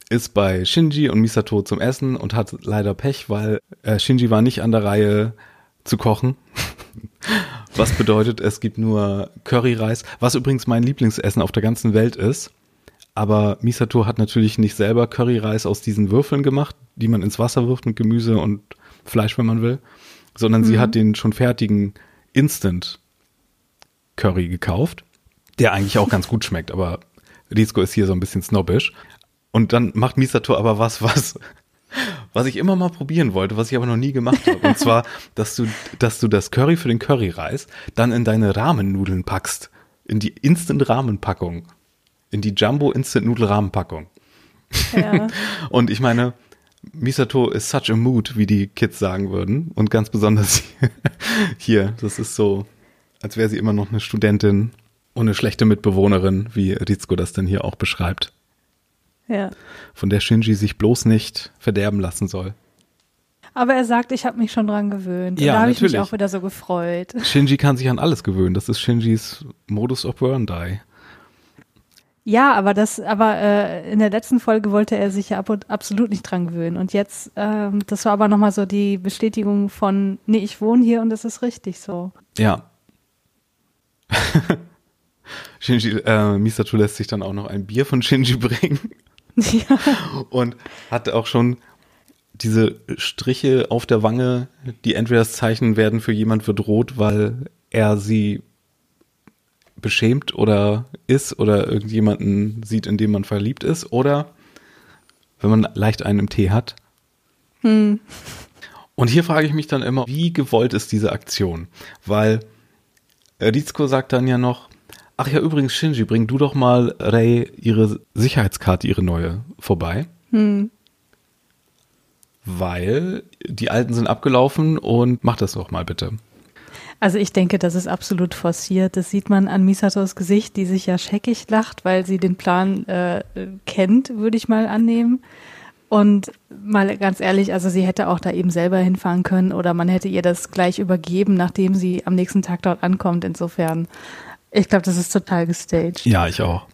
ist bei Shinji und Misato zum Essen und hat leider Pech, weil äh, Shinji war nicht an der Reihe zu kochen. was bedeutet, es gibt nur Curryreis, was übrigens mein Lieblingsessen auf der ganzen Welt ist. Aber Misato hat natürlich nicht selber Curryreis aus diesen Würfeln gemacht, die man ins Wasser wirft mit Gemüse und Fleisch, wenn man will, sondern mhm. sie hat den schon fertigen Instant Curry gekauft, der eigentlich auch ganz gut schmeckt, aber Rizko ist hier so ein bisschen snobbisch. Und dann macht Misato aber was, was, was ich immer mal probieren wollte, was ich aber noch nie gemacht habe. Und zwar, dass du, dass du das Curry für den Curryreis dann in deine Rahmennudeln packst. In die Instant-Rahmenpackung. In die Jumbo Instant Nudel Rahmenpackung. Ja. Und ich meine, Misato ist such a mood, wie die Kids sagen würden. Und ganz besonders hier, das ist so, als wäre sie immer noch eine Studentin und eine schlechte Mitbewohnerin, wie Rizko das dann hier auch beschreibt. Ja. Von der Shinji sich bloß nicht verderben lassen soll. Aber er sagt, ich habe mich schon dran gewöhnt. Und ja, da habe ich mich auch wieder so gefreut. Shinji kann sich an alles gewöhnen. Das ist Shinjis Modus operandi. Ja, aber das, aber äh, in der letzten Folge wollte er sich ja ab und absolut nicht dran gewöhnen. Und jetzt, ähm, das war aber nochmal so die Bestätigung von, nee, ich wohne hier und es ist richtig so. Ja. Shinji, äh, Misato lässt sich dann auch noch ein Bier von Shinji bringen. Ja. Und hat auch schon diese Striche auf der Wange, die entweder das Zeichen werden für jemand wird rot, weil er sie beschämt oder ist oder irgendjemanden sieht, in dem man verliebt ist oder wenn man leicht einen im Tee hat. Hm. Und hier frage ich mich dann immer, wie gewollt ist diese Aktion? Weil Rizko sagt dann ja noch, ach ja, übrigens, Shinji, bring du doch mal Rei ihre Sicherheitskarte, ihre neue, vorbei. Hm. Weil die alten sind abgelaufen und mach das doch mal bitte. Also ich denke, das ist absolut forciert. Das sieht man an Misatos Gesicht, die sich ja scheckig lacht, weil sie den Plan äh, kennt, würde ich mal annehmen. Und mal ganz ehrlich, also sie hätte auch da eben selber hinfahren können oder man hätte ihr das gleich übergeben, nachdem sie am nächsten Tag dort ankommt. Insofern, ich glaube, das ist total gestaged. Ja, ich auch.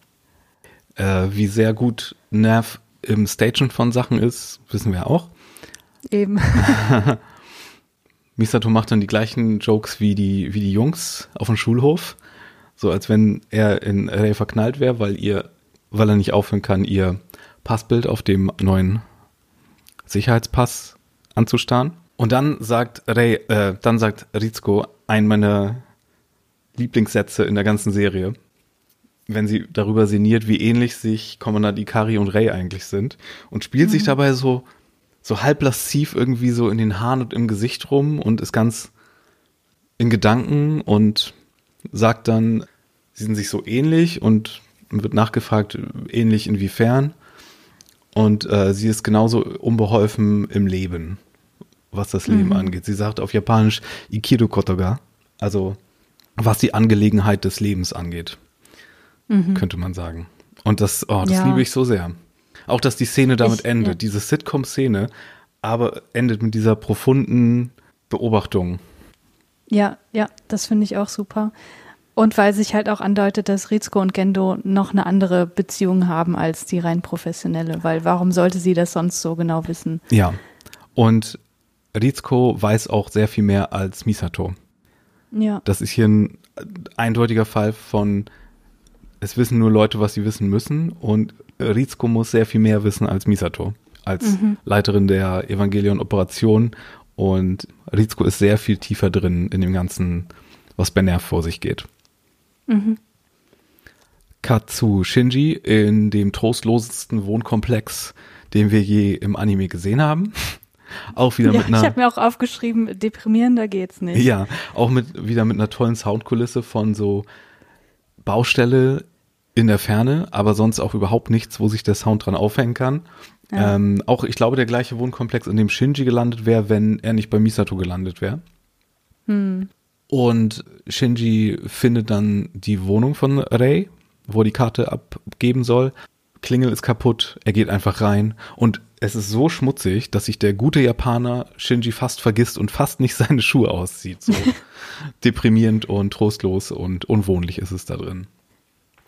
Äh, wie sehr gut Nerv im Stagen von Sachen ist, wissen wir auch. Eben. Misato macht dann die gleichen Jokes wie die, wie die Jungs auf dem Schulhof. So als wenn er in Ray verknallt wäre, weil ihr, weil er nicht aufhören kann, ihr Passbild auf dem neuen Sicherheitspass anzustarren. Und dann sagt Ray, äh, dann sagt Rizko einen meiner Lieblingssätze in der ganzen Serie, wenn sie darüber sinniert, wie ähnlich sich Kommandant Ikari und Ray eigentlich sind und spielt mhm. sich dabei so so halb lasziv irgendwie so in den Haaren und im Gesicht rum und ist ganz in Gedanken und sagt dann, sie sind sich so ähnlich und wird nachgefragt, ähnlich inwiefern. Und äh, sie ist genauso unbeholfen im Leben, was das Leben mhm. angeht. Sie sagt auf Japanisch Ikiru Kotoga, also was die Angelegenheit des Lebens angeht, mhm. könnte man sagen. Und das, oh, das ja. liebe ich so sehr. Auch, dass die Szene damit ich, endet, ja. diese Sitcom-Szene, aber endet mit dieser profunden Beobachtung. Ja, ja, das finde ich auch super. Und weil sich halt auch andeutet, dass Rizko und Gendo noch eine andere Beziehung haben als die rein professionelle, weil warum sollte sie das sonst so genau wissen? Ja. Und Rizko weiß auch sehr viel mehr als Misato. Ja. Das ist hier ein eindeutiger Fall von, es wissen nur Leute, was sie wissen müssen und Rizko muss sehr viel mehr wissen als Misato, als mhm. Leiterin der Evangelion-Operation. Und Rizko ist sehr viel tiefer drin in dem Ganzen, was bei Nerv vor sich geht. Mhm. Zu Shinji in dem trostlosesten Wohnkomplex, den wir je im Anime gesehen haben. Auch wieder ja, mit einer. Ich habe mir auch aufgeschrieben, deprimierender geht's nicht. Ja, auch mit wieder mit einer tollen Soundkulisse von so Baustelle in der Ferne, aber sonst auch überhaupt nichts, wo sich der Sound dran aufhängen kann. Ja. Ähm, auch, ich glaube, der gleiche Wohnkomplex, in dem Shinji gelandet wäre, wenn er nicht bei Misato gelandet wäre. Hm. Und Shinji findet dann die Wohnung von Rei, wo er die Karte abgeben soll. Klingel ist kaputt, er geht einfach rein und es ist so schmutzig, dass sich der gute Japaner Shinji fast vergisst und fast nicht seine Schuhe auszieht. So deprimierend und trostlos und unwohnlich ist es da drin.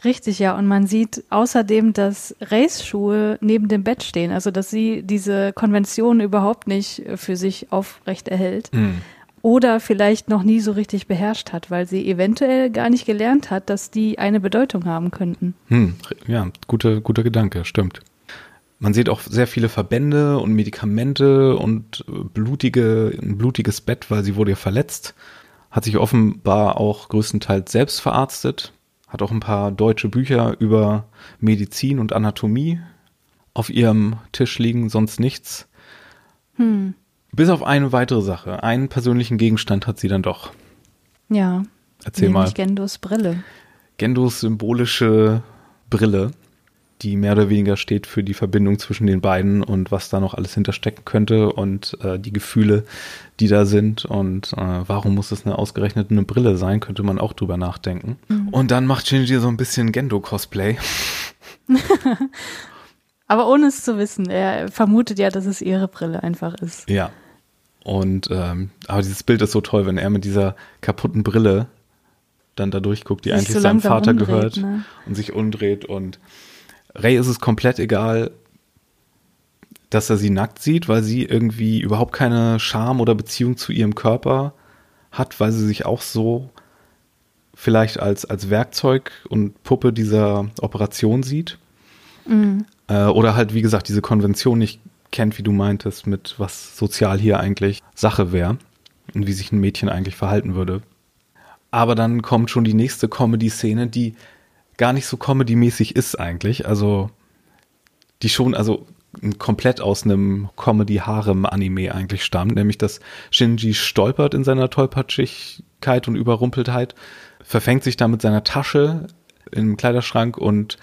Richtig, ja. Und man sieht außerdem, dass Race-Schuhe neben dem Bett stehen. Also, dass sie diese Konvention überhaupt nicht für sich aufrecht erhält. Mhm. Oder vielleicht noch nie so richtig beherrscht hat, weil sie eventuell gar nicht gelernt hat, dass die eine Bedeutung haben könnten. Hm, ja, guter, guter Gedanke, stimmt. Man sieht auch sehr viele Verbände und Medikamente und blutige, ein blutiges Bett, weil sie wurde ja verletzt. hat sich offenbar auch größtenteils selbst verarztet, hat auch ein paar deutsche Bücher über Medizin und Anatomie auf ihrem Tisch liegen, sonst nichts. Hm. Bis auf eine weitere Sache. Einen persönlichen Gegenstand hat sie dann doch. Ja. Erzähl mal. Gendos Brille. Gendos symbolische Brille, die mehr oder weniger steht für die Verbindung zwischen den beiden und was da noch alles hinterstecken könnte und äh, die Gefühle, die da sind und äh, warum muss es eine ausgerechnet eine Brille sein, könnte man auch drüber nachdenken. Und dann macht Shinji so ein bisschen Gendo-Cosplay. Aber ohne es zu wissen. Er vermutet ja, dass es ihre Brille einfach ist. Ja. Und ähm, aber dieses Bild ist so toll, wenn er mit dieser kaputten Brille dann da durchguckt, die Sich eigentlich so seinem Vater umdreht, gehört ne? und sich umdreht und Ray ist es komplett egal, dass er sie nackt sieht, weil sie irgendwie überhaupt keine Scham oder Beziehung zu ihrem Körper hat, weil sie sich auch so vielleicht als, als Werkzeug und Puppe dieser Operation sieht. Äh, oder halt, wie gesagt, diese Konvention nicht kennt, wie du meintest, mit was sozial hier eigentlich Sache wäre und wie sich ein Mädchen eigentlich verhalten würde. Aber dann kommt schon die nächste Comedy-Szene, die gar nicht so comedy-mäßig ist eigentlich. Also, die schon, also komplett aus einem Comedy-Harem-Anime eigentlich stammt, nämlich dass Shinji stolpert in seiner Tollpatschigkeit und Überrumpeltheit, verfängt sich da mit seiner Tasche im Kleiderschrank und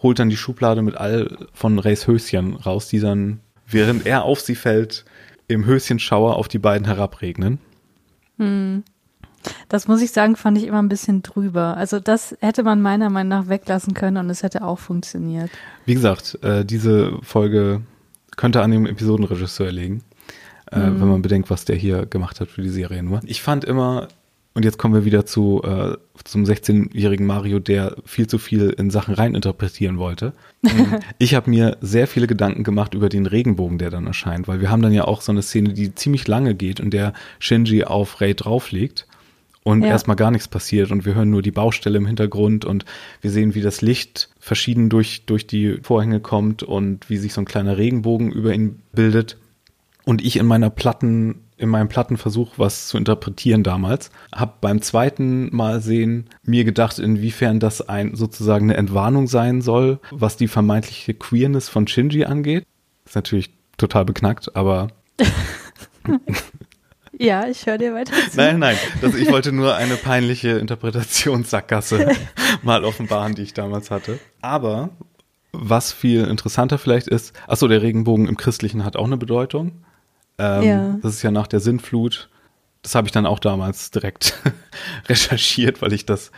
holt dann die Schublade mit all von Rays Höschen raus, die dann, während er auf sie fällt, im Höschenschauer auf die beiden herabregnen. Das muss ich sagen, fand ich immer ein bisschen drüber. Also das hätte man meiner Meinung nach weglassen können und es hätte auch funktioniert. Wie gesagt, äh, diese Folge könnte an dem Episodenregisseur liegen, äh, wenn man bedenkt, was der hier gemacht hat für die Serie nur. Ich fand immer, und jetzt kommen wir wieder zu äh, zum 16-jährigen Mario, der viel zu viel in Sachen reininterpretieren wollte. Ich habe mir sehr viele Gedanken gemacht über den Regenbogen, der dann erscheint, weil wir haben dann ja auch so eine Szene, die ziemlich lange geht, in der Shinji auf Ray drauf liegt und Ja. erstmal gar nichts passiert und wir hören nur die Baustelle im Hintergrund und wir sehen, wie das Licht verschieden durch, durch die Vorhänge kommt und wie sich so ein kleiner Regenbogen über ihn bildet. Und ich in meiner Platten, in meinem Plattenversuch, was zu interpretieren damals, habe beim zweiten Mal sehen mir gedacht, inwiefern das ein sozusagen eine Entwarnung sein soll, was die vermeintliche Queerness von Shinji angeht. Ist natürlich total beknackt, aber Ja, ich höre dir weiter zu. Nein, nein, das, ich wollte nur eine peinliche Interpretationssackgasse mal offenbaren, die ich damals hatte. Aber was viel interessanter vielleicht ist, achso, der Regenbogen im Christlichen hat auch eine Bedeutung. Ähm, Ja. Das ist ja nach der Sintflut. Das habe ich dann auch damals direkt recherchiert, weil ich das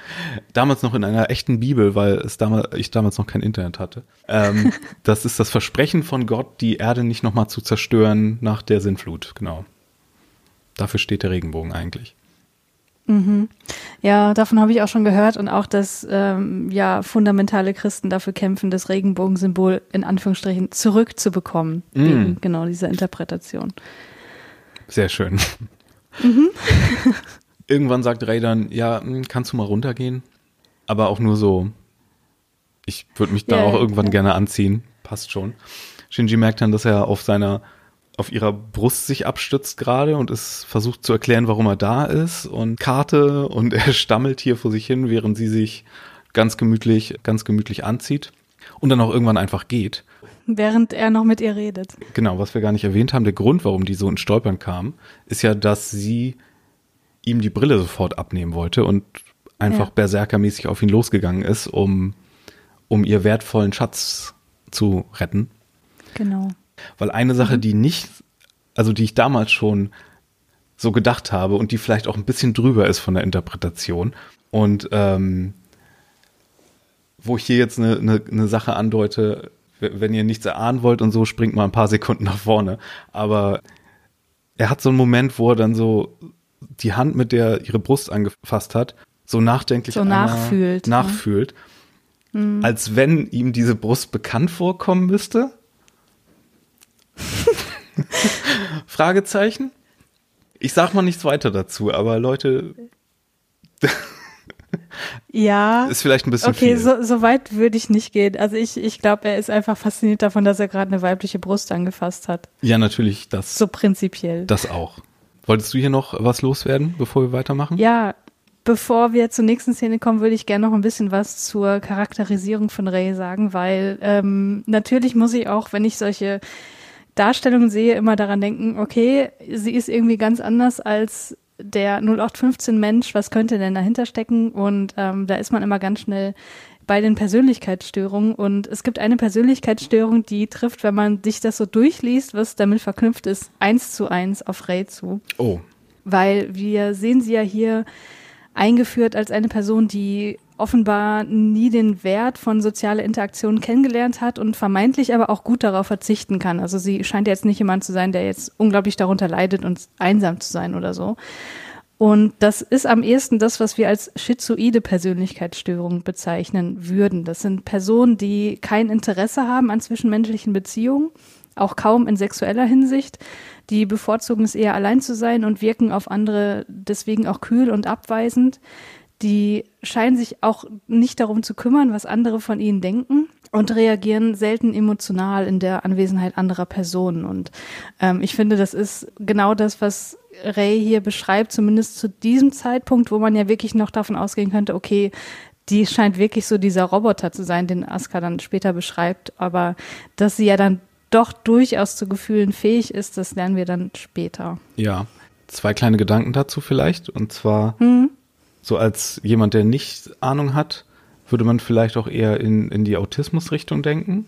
damals noch in einer echten Bibel, weil es damals, ich damals noch kein Internet hatte. Ähm, das ist das Versprechen von Gott, die Erde nicht nochmal zu zerstören nach der Sintflut, genau. Dafür steht der Regenbogen eigentlich. Ja, davon habe ich auch schon gehört und auch, dass ähm, ja fundamentale Christen dafür kämpfen, das Regenbogensymbol in Anführungsstrichen zurückzubekommen, wegen genau dieser Interpretation. Sehr schön. Irgendwann sagt Ray dann, ja, hm, kannst du mal runtergehen? Aber auch nur so, ich würde mich da Ja, auch irgendwann ja. gerne anziehen. Passt schon. Shinji merkt dann, dass er auf seiner, auf ihrer Brust sich abstützt gerade und es versucht zu erklären, warum er da ist und Karte und er stammelt hier vor sich hin, während sie sich ganz gemütlich, ganz gemütlich anzieht und dann auch irgendwann einfach geht. Während er noch mit ihr redet. Genau, was wir gar nicht erwähnt haben, der Grund, warum die so ins Stolpern kam, ist ja, dass sie ihm die Brille sofort abnehmen wollte und einfach Ja. berserkermäßig auf ihn losgegangen ist, um, um ihr wertvollen Schatz zu retten. Genau. Weil eine Sache, die nicht, also die ich damals schon so gedacht habe und die vielleicht auch ein bisschen drüber ist von der Interpretation und ähm, wo ich hier jetzt eine, eine, eine Sache andeute, wenn ihr nichts erahnen wollt und so, springt mal ein paar Sekunden nach vorne. Aber er hat so einen Moment, wo er dann so die Hand, mit der er ihre Brust angefasst hat, so nachdenklich So einmal nachfühlt, ne? nachfühlt als wenn ihm diese Brust bekannt vorkommen müsste. Fragezeichen? Ich sag mal nichts weiter dazu, aber Leute, Ja. ist vielleicht ein bisschen Okay, viel. so, so weit würde ich nicht gehen. Also ich, ich glaube, er ist einfach fasziniert davon, dass er gerade eine weibliche Brust angefasst hat. ja, natürlich, das, So prinzipiell. das auch. Wolltest du hier noch was loswerden, bevor wir weitermachen? Ja, bevor wir zur nächsten Szene kommen, würde ich gerne noch ein bisschen was zur Charakterisierung von Ray sagen, weil ähm, natürlich muss ich auch, wenn ich solche Darstellungen sehe, immer daran denken, okay, sie ist irgendwie ganz anders als der 0815 Mensch, was könnte denn dahinter stecken? Und ähm, da ist man immer ganz schnell bei den Persönlichkeitsstörungen. Und es gibt eine Persönlichkeitsstörung, die trifft, wenn man sich das so durchliest, was damit verknüpft ist, eins zu eins auf Ray zu. Oh. Weil wir sehen sie ja hier eingeführt als eine Person, die offenbar nie den Wert von sozialer Interaktion kennengelernt hat und vermeintlich aber auch gut darauf verzichten kann. Also sie scheint jetzt nicht jemand zu sein, der jetzt unglaublich darunter leidet und einsam zu sein oder so. Und das ist am ehesten das, was wir als schizoide Persönlichkeitsstörung bezeichnen würden. Das sind Personen, die kein Interesse haben an zwischenmenschlichen Beziehungen, auch kaum in sexueller Hinsicht. Die bevorzugen es eher allein zu sein und wirken auf andere deswegen auch kühl und abweisend. Die scheinen sich auch nicht darum zu kümmern, was andere von ihnen denken und reagieren selten emotional in der Anwesenheit anderer Personen. Und ähm, ich finde, das ist genau das, was Ray hier beschreibt, zumindest zu diesem Zeitpunkt, wo man ja wirklich noch davon ausgehen könnte, okay, die scheint wirklich so dieser Roboter zu sein, den Aska dann später beschreibt, aber dass sie ja dann doch durchaus zu Gefühlen fähig ist, das lernen wir dann später. Ja, zwei kleine Gedanken dazu vielleicht. Und zwar, hm. So als jemand, der nicht Ahnung hat, würde man vielleicht auch eher in, in die Autismusrichtung denken.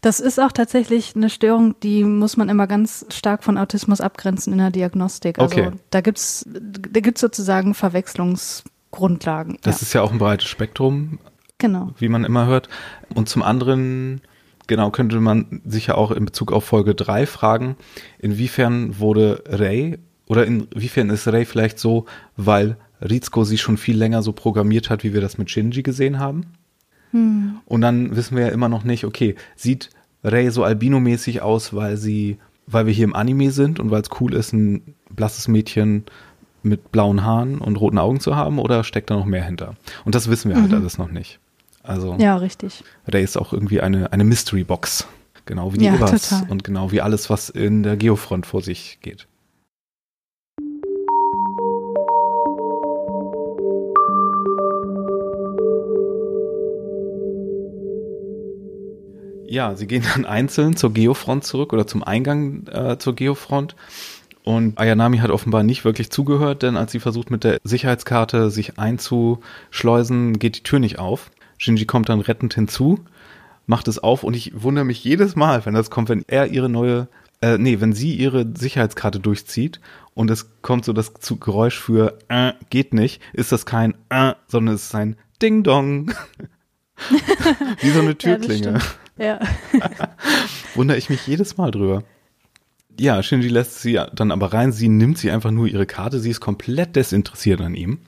Das ist auch tatsächlich eine Störung, die muss man immer ganz stark von Autismus abgrenzen in der Diagnostik. Also okay. da gibt's da gibt's sozusagen Verwechslungsgrundlagen. Das ja. ist ja auch ein breites Spektrum, genau. wie man immer hört. Und zum anderen, genau, könnte man sich ja auch in Bezug auf Folge 3 fragen, inwiefern wurde Ray oder inwiefern ist Ray vielleicht so, weil Rizko sie schon viel länger so programmiert hat, wie wir das mit Shinji gesehen haben? Hm. Und dann wissen wir ja immer noch nicht, okay, sieht Rey so albinomäßig aus, weil sie, weil wir hier im Anime sind und weil es cool ist, ein blasses Mädchen mit blauen Haaren und roten Augen zu haben oder steckt da noch mehr hinter? Und das wissen wir halt mhm. halt alles noch nicht. Also ja, richtig. Rey ist auch irgendwie eine, eine Mystery Box. Genau wie die ja, Ibas und genau wie alles, was in der Geofront vor sich geht. Ja, sie gehen dann einzeln zur Geofront zurück oder zum Eingang äh, zur Geofront. Und Ayanami hat offenbar nicht wirklich zugehört, denn als sie versucht mit der Sicherheitskarte sich einzuschleusen, geht die Tür nicht auf. Shinji kommt dann rettend hinzu, macht es auf und ich wundere mich jedes Mal, wenn das kommt, wenn er ihre neue, äh, nee, wenn sie ihre Sicherheitskarte durchzieht und es kommt so das Geräusch für äh, geht nicht, ist das kein äh, sondern es ist ein Ding Dong. Wie so eine Türklinge. Ja, ja. Wundere ich mich jedes Mal drüber. Ja, Shinji lässt sie dann aber rein. Sie nimmt sie einfach nur ihre Karte. Sie ist komplett desinteressiert an ihm.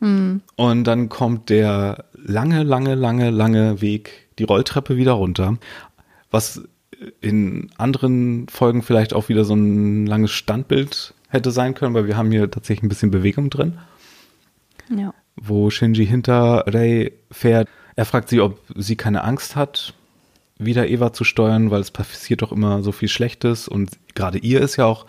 Mhm. Und dann kommt der lange, lange, lange, lange Weg, die Rolltreppe wieder runter. Was in anderen Folgen vielleicht auch wieder so ein langes Standbild hätte sein können, weil wir haben hier tatsächlich ein bisschen Bewegung drin. Ja. Wo Shinji hinter Rei fährt. Er fragt sie, ob sie keine Angst hat wieder Eva zu steuern, weil es passiert doch immer so viel Schlechtes und gerade ihr ist ja auch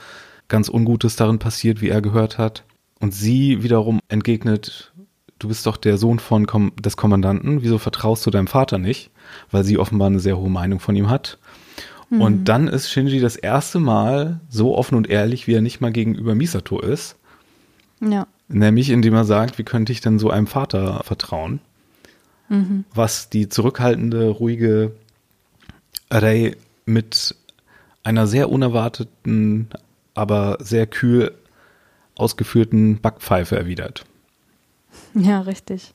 ganz Ungutes darin passiert, wie er gehört hat. Und sie wiederum entgegnet, du bist doch der Sohn von Kom des Kommandanten, wieso vertraust du deinem Vater nicht? Weil sie offenbar eine sehr hohe Meinung von ihm hat. Mhm. Und dann ist Shinji das erste Mal so offen und ehrlich, wie er nicht mal gegenüber Misato ist. Ja. Nämlich indem er sagt, wie könnte ich denn so einem Vater vertrauen? Mhm. Was die zurückhaltende, ruhige Ray mit einer sehr unerwarteten, aber sehr kühl ausgeführten Backpfeife erwidert. Ja, richtig.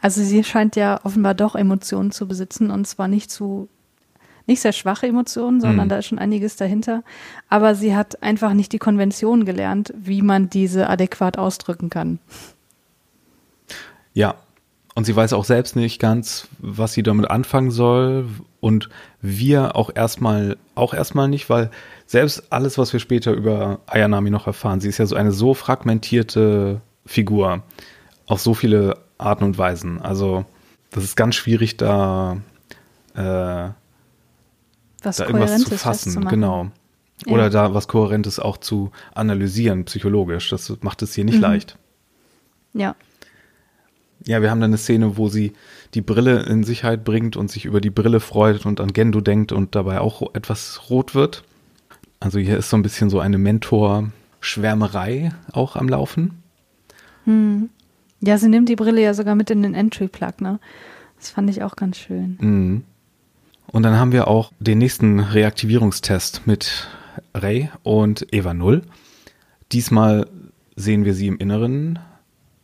Also sie scheint ja offenbar doch Emotionen zu besitzen und zwar nicht zu nicht sehr schwache Emotionen, sondern mhm. da ist schon einiges dahinter. Aber sie hat einfach nicht die Konvention gelernt, wie man diese adäquat ausdrücken kann. Ja, und sie weiß auch selbst nicht ganz, was sie damit anfangen soll. Und wir auch erstmal, auch erstmal nicht, weil selbst alles, was wir später über Ayanami noch erfahren, sie ist ja so eine so fragmentierte Figur. Auf so viele Arten und Weisen. Also, das ist ganz schwierig, da, äh, da irgendwas zu fassen. Genau. Oder Ja. da was Kohärentes auch zu analysieren, psychologisch. Das macht es hier nicht Mhm. leicht. Ja. Ja, wir haben dann eine Szene, wo sie die Brille in Sicherheit bringt und sich über die Brille freut und an Gendo denkt und dabei auch etwas rot wird. Also hier ist so ein bisschen so eine Mentor-Schwärmerei auch am Laufen. Hm. Ja, sie nimmt die Brille ja sogar mit in den Entry-Plug, ne? Das fand ich auch ganz schön. Mhm. Und dann haben wir auch den nächsten Reaktivierungstest mit Ray und Eva Null. Diesmal sehen wir sie im Inneren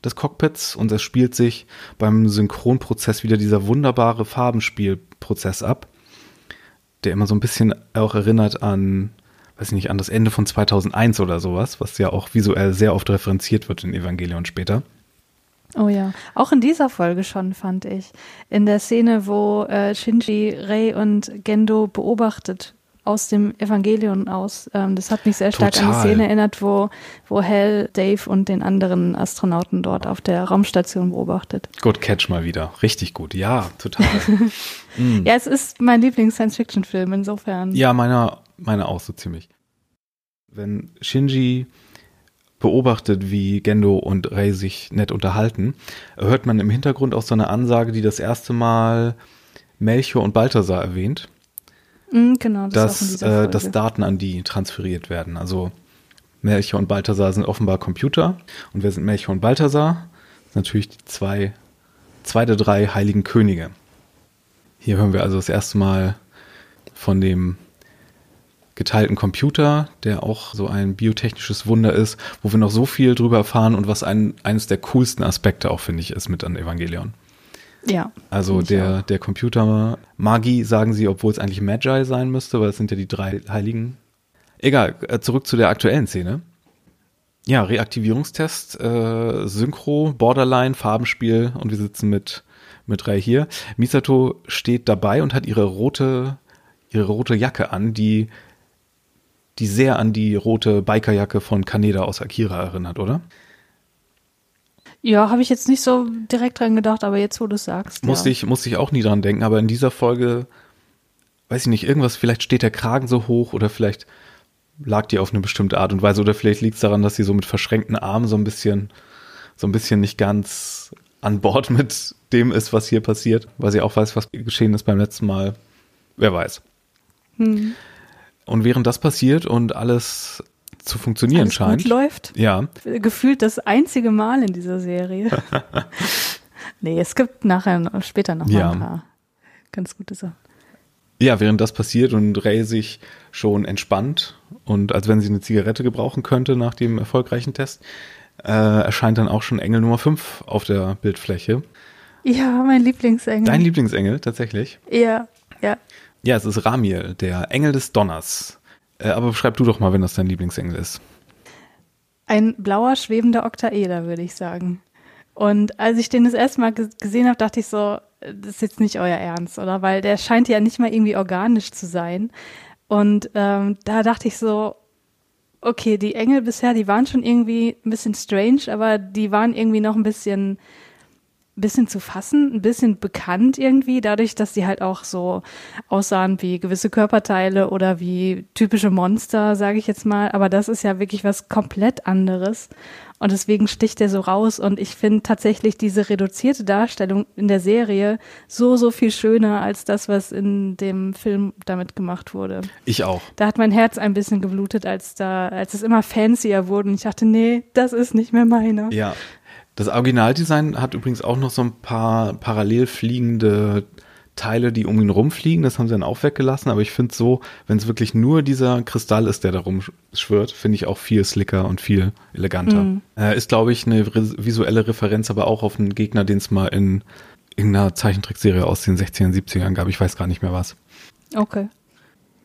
des Cockpits und es spielt sich beim Synchronprozess wieder dieser wunderbare Farbenspielprozess ab, der immer so ein bisschen auch erinnert an, weiß ich nicht, an das Ende von 2001 oder sowas, was ja auch visuell sehr oft referenziert wird in Evangelion später. Oh ja, auch in dieser Folge schon, fand ich. In der Szene, wo äh, Shinji, Rei und Gendo beobachtet aus dem Evangelion aus. Ähm, das hat mich sehr stark an die Total. Szene erinnert, wo, wo Hell, Dave und den anderen Astronauten dort auf der Raumstation beobachtet. Good Catch mal wieder. Richtig gut. Ja, total. Mhm. Ja, es ist mein Lieblings-Science-Fiction-Film, insofern. Ja, meiner, meiner auch so ziemlich. Wenn Shinji beobachtet, wie Gendo und Rei sich nett unterhalten, hört man im Hintergrund auch so eine Ansage, die das erste Mal Melchior und Balthasar erwähnt, Mm, genau, das dass, äh, dass Daten an die transferiert werden. Also Melchior und Balthasar sind offenbar Computer. Und wer sind Melchior und Balthasar? Natürlich die zwei, zwei der drei heiligen Könige. Hier hören wir also das erste Mal von dem geteilten Computer, der auch so ein biotechnisches Wunder ist, wo wir noch so viel drüber erfahren und was ein, eines der coolsten Aspekte auch, finde ich, ist mit an Evangelion. Ja. Also der, der Computer Magie sagen sie, obwohl es eigentlich Magi sein müsste, weil es sind ja die drei Heiligen. Egal, äh, zurück zu der aktuellen Szene. Ja, Reaktivierungstest, äh, Synchro, Borderline, Farbenspiel und wir sitzen mit, mit Ray hier. Misato steht dabei und hat ihre rote, ihre rote Jacke an, die, die sehr an die rote Bikerjacke von Kaneda aus Akira erinnert, oder? Ja, habe ich jetzt nicht so direkt dran gedacht, aber jetzt, wo du es sagst. Musste ja. ich, musste ich auch nie dran denken, aber in dieser Folge, weiß ich nicht, irgendwas, vielleicht steht der Kragen so hoch oder vielleicht lag die auf eine bestimmte Art und Weise oder vielleicht liegt es daran, dass sie so mit verschränkten Armen so ein bisschen, so ein bisschen nicht ganz an Bord mit dem ist, was hier passiert, weil sie auch weiß, was geschehen ist beim letzten Mal. Wer weiß. Hm. Und während das passiert und alles zu funktionieren Alles scheint. gut läuft. Ja, Gefühlt das einzige Mal in dieser Serie. nee, es gibt nachher später noch Ja. ein paar ganz gute Sachen. Ja, während das passiert und Ray sich schon entspannt und als wenn sie eine Zigarette gebrauchen könnte nach dem erfolgreichen Test, äh, erscheint dann auch schon Engel Nummer 5 auf der Bildfläche. Ja, mein Lieblingsengel. Dein Lieblingsengel, tatsächlich. Ja, ja. Ja, es ist Ramiel, der Engel des Donners. Äh, aber beschreib du doch mal, wenn das dein Lieblingsengel ist. Ein blauer, schwebender Oktaeder, würde ich sagen. Und als ich den das erste Mal ge- gesehen habe, dachte ich so, das ist jetzt nicht euer Ernst, oder? Weil der scheint ja nicht mal irgendwie organisch zu sein. Und ähm, da dachte ich so, okay, die Engel bisher, die waren schon irgendwie ein bisschen strange, aber die waren irgendwie noch ein bisschen, bisschen zu fassen, ein bisschen bekannt irgendwie, dadurch, dass die halt auch so aussahen wie gewisse Körperteile oder wie typische Monster, sage ich jetzt mal. Aber das ist ja wirklich was komplett anderes. Und deswegen sticht er so raus. Und ich finde tatsächlich diese reduzierte Darstellung in der Serie so, so viel schöner als das, was in dem Film damit gemacht wurde. Ich auch. Da hat mein Herz ein bisschen geblutet, als da, als es immer fancier wurde. Und ich dachte, nee, das ist nicht mehr meiner. Ja. Das Originaldesign hat übrigens auch noch so ein paar parallel fliegende Teile, die um ihn rumfliegen. Das haben sie dann auch weggelassen. Aber ich finde so, wenn es wirklich nur dieser Kristall ist, der da rumschwirrt, finde ich auch viel slicker und viel eleganter. Mhm. Äh, ist, glaube ich, eine visuelle Referenz, aber auch auf einen Gegner, den es mal in irgendeiner Zeichentrickserie aus den 60ern, 70ern gab. Ich weiß gar nicht mehr was. Okay.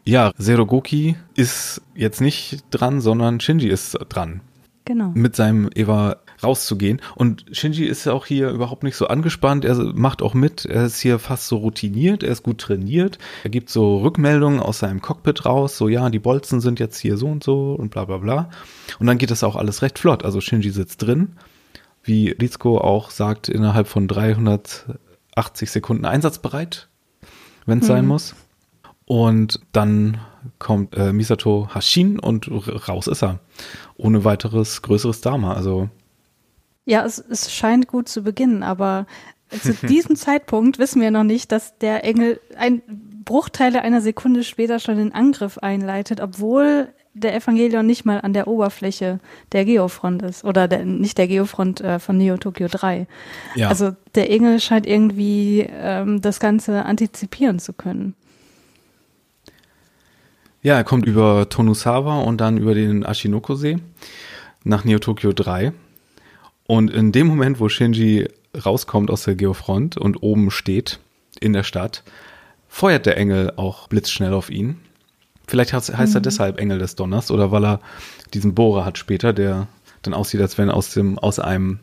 Ja, Serogoki ist jetzt nicht dran, sondern Shinji ist dran Genau. mit seinem Eva rauszugehen. Und Shinji ist ja auch hier überhaupt nicht so angespannt. Er macht auch mit. Er ist hier fast so routiniert. Er ist gut trainiert. Er gibt so Rückmeldungen aus seinem Cockpit raus. So, ja, die Bolzen sind jetzt hier so und so und bla, bla, bla. Und dann geht das auch alles recht flott. Also Shinji sitzt drin. Wie Rizko auch sagt, innerhalb von 380 Sekunden einsatzbereit, wenn es sein muss. Und dann kommt äh, Misato Hashin und raus ist er. Ohne weiteres größeres Drama. Also. Ja, es, es scheint gut zu beginnen, aber zu diesem Zeitpunkt wissen wir noch nicht, dass der Engel ein Bruchteile einer Sekunde später schon den Angriff einleitet, obwohl der Evangelion nicht mal an der Oberfläche der Geofront ist oder der, nicht der Geofront äh, von Neo Tokyo 3. Ja. Also der Engel scheint irgendwie ähm, das Ganze antizipieren zu können. Ja, er kommt über Tonusawa und dann über den Ashinoko-See nach Neo Tokyo 3. Und in dem Moment, wo Shinji rauskommt aus der Geofront und oben steht in der Stadt, feuert der Engel auch blitzschnell auf ihn. Vielleicht heißt, heißt mhm. er deshalb Engel des Donners oder weil er diesen Bohrer hat später, der dann aussieht, als wenn aus dem, aus einem,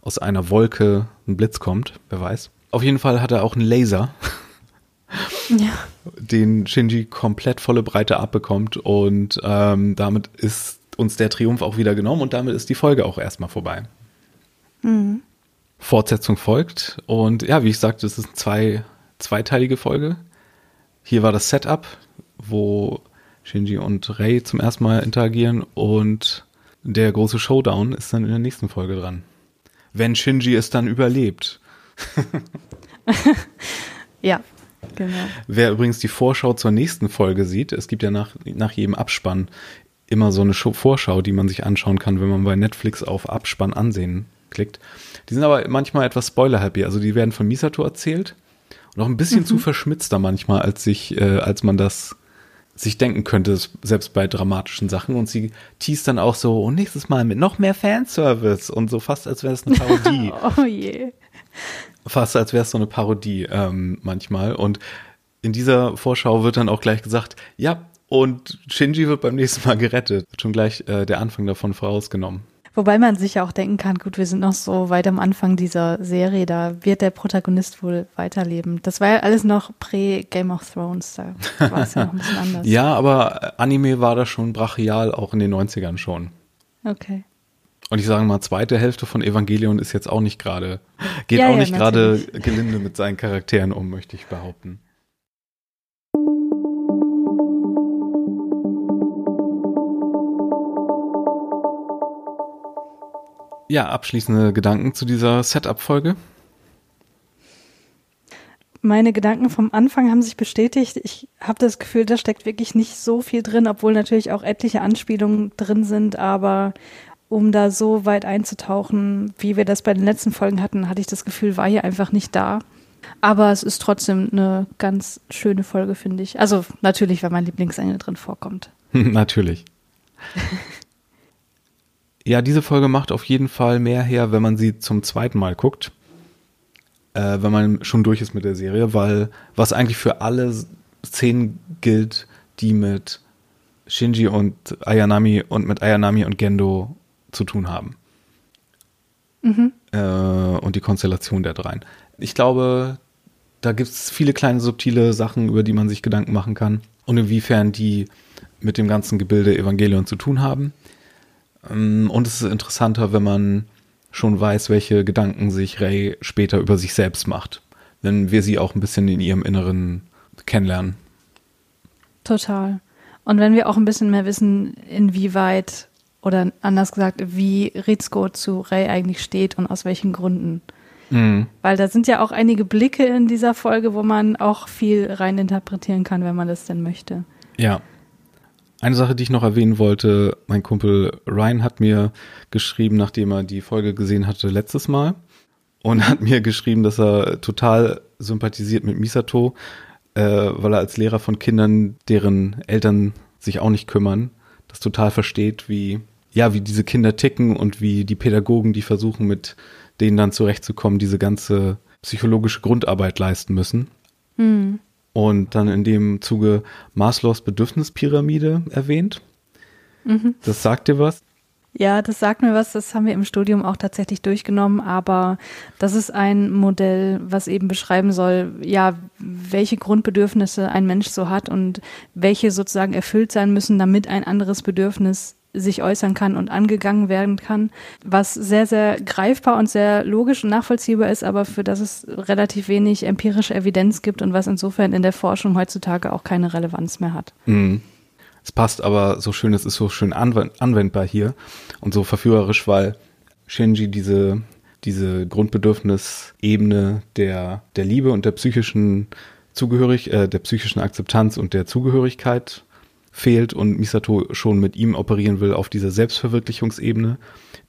aus einer Wolke ein Blitz kommt, wer weiß. Auf jeden Fall hat er auch einen Laser, ja. den Shinji komplett volle Breite abbekommt und ähm, damit ist uns der Triumph auch wieder genommen und damit ist die Folge auch erstmal vorbei. Mhm. Fortsetzung folgt und ja, wie ich sagte, es ist eine zwei, zweiteilige Folge. Hier war das Setup, wo Shinji und Rei zum ersten Mal interagieren und der große Showdown ist dann in der nächsten Folge dran. Wenn Shinji es dann überlebt. ja, genau. Wer übrigens die Vorschau zur nächsten Folge sieht, es gibt ja nach, nach jedem Abspann immer so eine Vorschau, die man sich anschauen kann, wenn man bei Netflix auf Abspann ansehen klickt. Die sind aber manchmal etwas spoiler-happy. Also die werden von Misato erzählt und auch ein bisschen mhm. zu verschmitzter manchmal, als sich, äh, als man das sich denken könnte, selbst bei dramatischen Sachen. Und sie teast dann auch so, und nächstes Mal mit noch mehr Fanservice und so fast, als wäre es eine Parodie. oh je. Fast, als wäre es so eine Parodie ähm, manchmal. Und in dieser Vorschau wird dann auch gleich gesagt, ja, und Shinji wird beim nächsten Mal gerettet. Wird schon gleich äh, der Anfang davon vorausgenommen. Wobei man sich ja auch denken kann, gut, wir sind noch so weit am Anfang dieser Serie, da wird der Protagonist wohl weiterleben. Das war ja alles noch prä-Game of Thrones, da war es ja noch ein bisschen anders. Ja, aber Anime war da schon brachial, auch in den 90ern schon. Okay. Und ich sage mal, zweite Hälfte von Evangelion ist jetzt auch nicht gerade, geht ja, auch ja, nicht gerade gelinde mit seinen Charakteren um, möchte ich behaupten. Ja, abschließende Gedanken zu dieser Setup-Folge? Meine Gedanken vom Anfang haben sich bestätigt. Ich habe das Gefühl, da steckt wirklich nicht so viel drin, obwohl natürlich auch etliche Anspielungen drin sind. Aber um da so weit einzutauchen, wie wir das bei den letzten Folgen hatten, hatte ich das Gefühl, war hier einfach nicht da. Aber es ist trotzdem eine ganz schöne Folge, finde ich. Also natürlich, weil mein Lieblingsengel drin vorkommt. natürlich. Ja, diese Folge macht auf jeden Fall mehr her, wenn man sie zum zweiten Mal guckt. Äh, wenn man schon durch ist mit der Serie, weil was eigentlich für alle Szenen gilt, die mit Shinji und Ayanami und mit Ayanami und Gendo zu tun haben. Mhm. Äh, und die Konstellation der dreien. Ich glaube, da gibt es viele kleine subtile Sachen, über die man sich Gedanken machen kann und inwiefern die mit dem ganzen Gebilde Evangelion zu tun haben. Ähm, und es ist interessanter, wenn man schon weiß, welche Gedanken sich Ray später über sich selbst macht. Wenn wir sie auch ein bisschen in ihrem Inneren kennenlernen. Total. Und wenn wir auch ein bisschen mehr wissen, inwieweit oder anders gesagt, wie Rizko zu Ray eigentlich steht und aus welchen Gründen. Mhm. Weil da sind ja auch einige Blicke in dieser Folge, wo man auch viel reininterpretieren kann, wenn man das denn möchte. Ja, eine Sache, die ich noch erwähnen wollte, mein Kumpel Ryan hat mir geschrieben, nachdem er die Folge gesehen hatte letztes Mal und hat mir geschrieben, dass er total sympathisiert mit Misato, äh, weil er als Lehrer von Kindern, deren Eltern sich auch nicht kümmern, das total versteht, wie ja, wie diese Kinder ticken und wie die Pädagogen, die versuchen, mit denen dann zurechtzukommen, diese ganze psychologische Grundarbeit leisten müssen. Mhm und dann in dem Zuge Maslows Bedürfnispyramide erwähnt. Mhm. Das sagt dir was? Ja, das sagt mir was. Das haben wir im Studium auch tatsächlich durchgenommen. Aber das ist ein Modell, was eben beschreiben soll, ja, welche Grundbedürfnisse ein Mensch so hat und welche sozusagen erfüllt sein müssen, damit ein anderes Bedürfnis sich äußern kann und angegangen werden kann, was sehr, sehr greifbar und sehr logisch und nachvollziehbar ist, aber für das es relativ wenig empirische Evidenz gibt und was insofern in der Forschung heutzutage auch keine Relevanz mehr hat. Mhm. Es passt aber so schön, es ist so schön anwendbar hier und so verführerisch, weil Shinji diese, diese Grundbedürfnisebene der, der Liebe und der psychischen Zugehörig, äh, der psychischen Akzeptanz und der Zugehörigkeit fehlt und Misato schon mit ihm operieren will auf dieser Selbstverwirklichungsebene,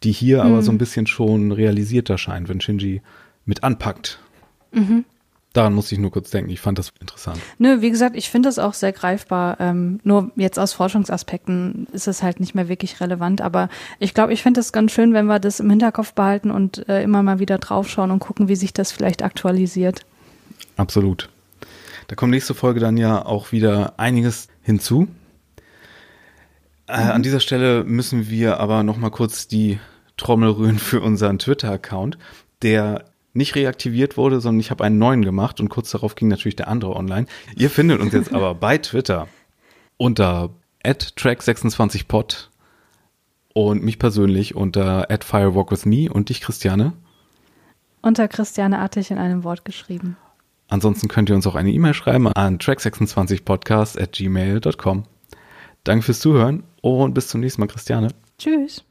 die hier mhm. aber so ein bisschen schon realisierter scheint, wenn Shinji mit anpackt. Mhm. Daran musste ich nur kurz denken. Ich fand das interessant. Nö, wie gesagt, ich finde das auch sehr greifbar. Ähm, nur jetzt aus Forschungsaspekten ist es halt nicht mehr wirklich relevant. Aber ich glaube, ich finde es ganz schön, wenn wir das im Hinterkopf behalten und äh, immer mal wieder draufschauen und gucken, wie sich das vielleicht aktualisiert. Absolut. Da kommt nächste Folge dann ja auch wieder einiges hinzu. Äh, mhm. An dieser Stelle müssen wir aber noch mal kurz die Trommel rühren für unseren Twitter-Account, der nicht reaktiviert wurde, sondern ich habe einen neuen gemacht und kurz darauf ging natürlich der andere online. Ihr findet uns jetzt aber bei Twitter unter track26pod und mich persönlich unter @firewalkwithme und dich Christiane unter Christiane Artig in einem Wort geschrieben. Ansonsten könnt ihr uns auch eine E-Mail schreiben an track26podcast at gmail.com. Danke fürs Zuhören und bis zum nächsten Mal, Christiane. Tschüss.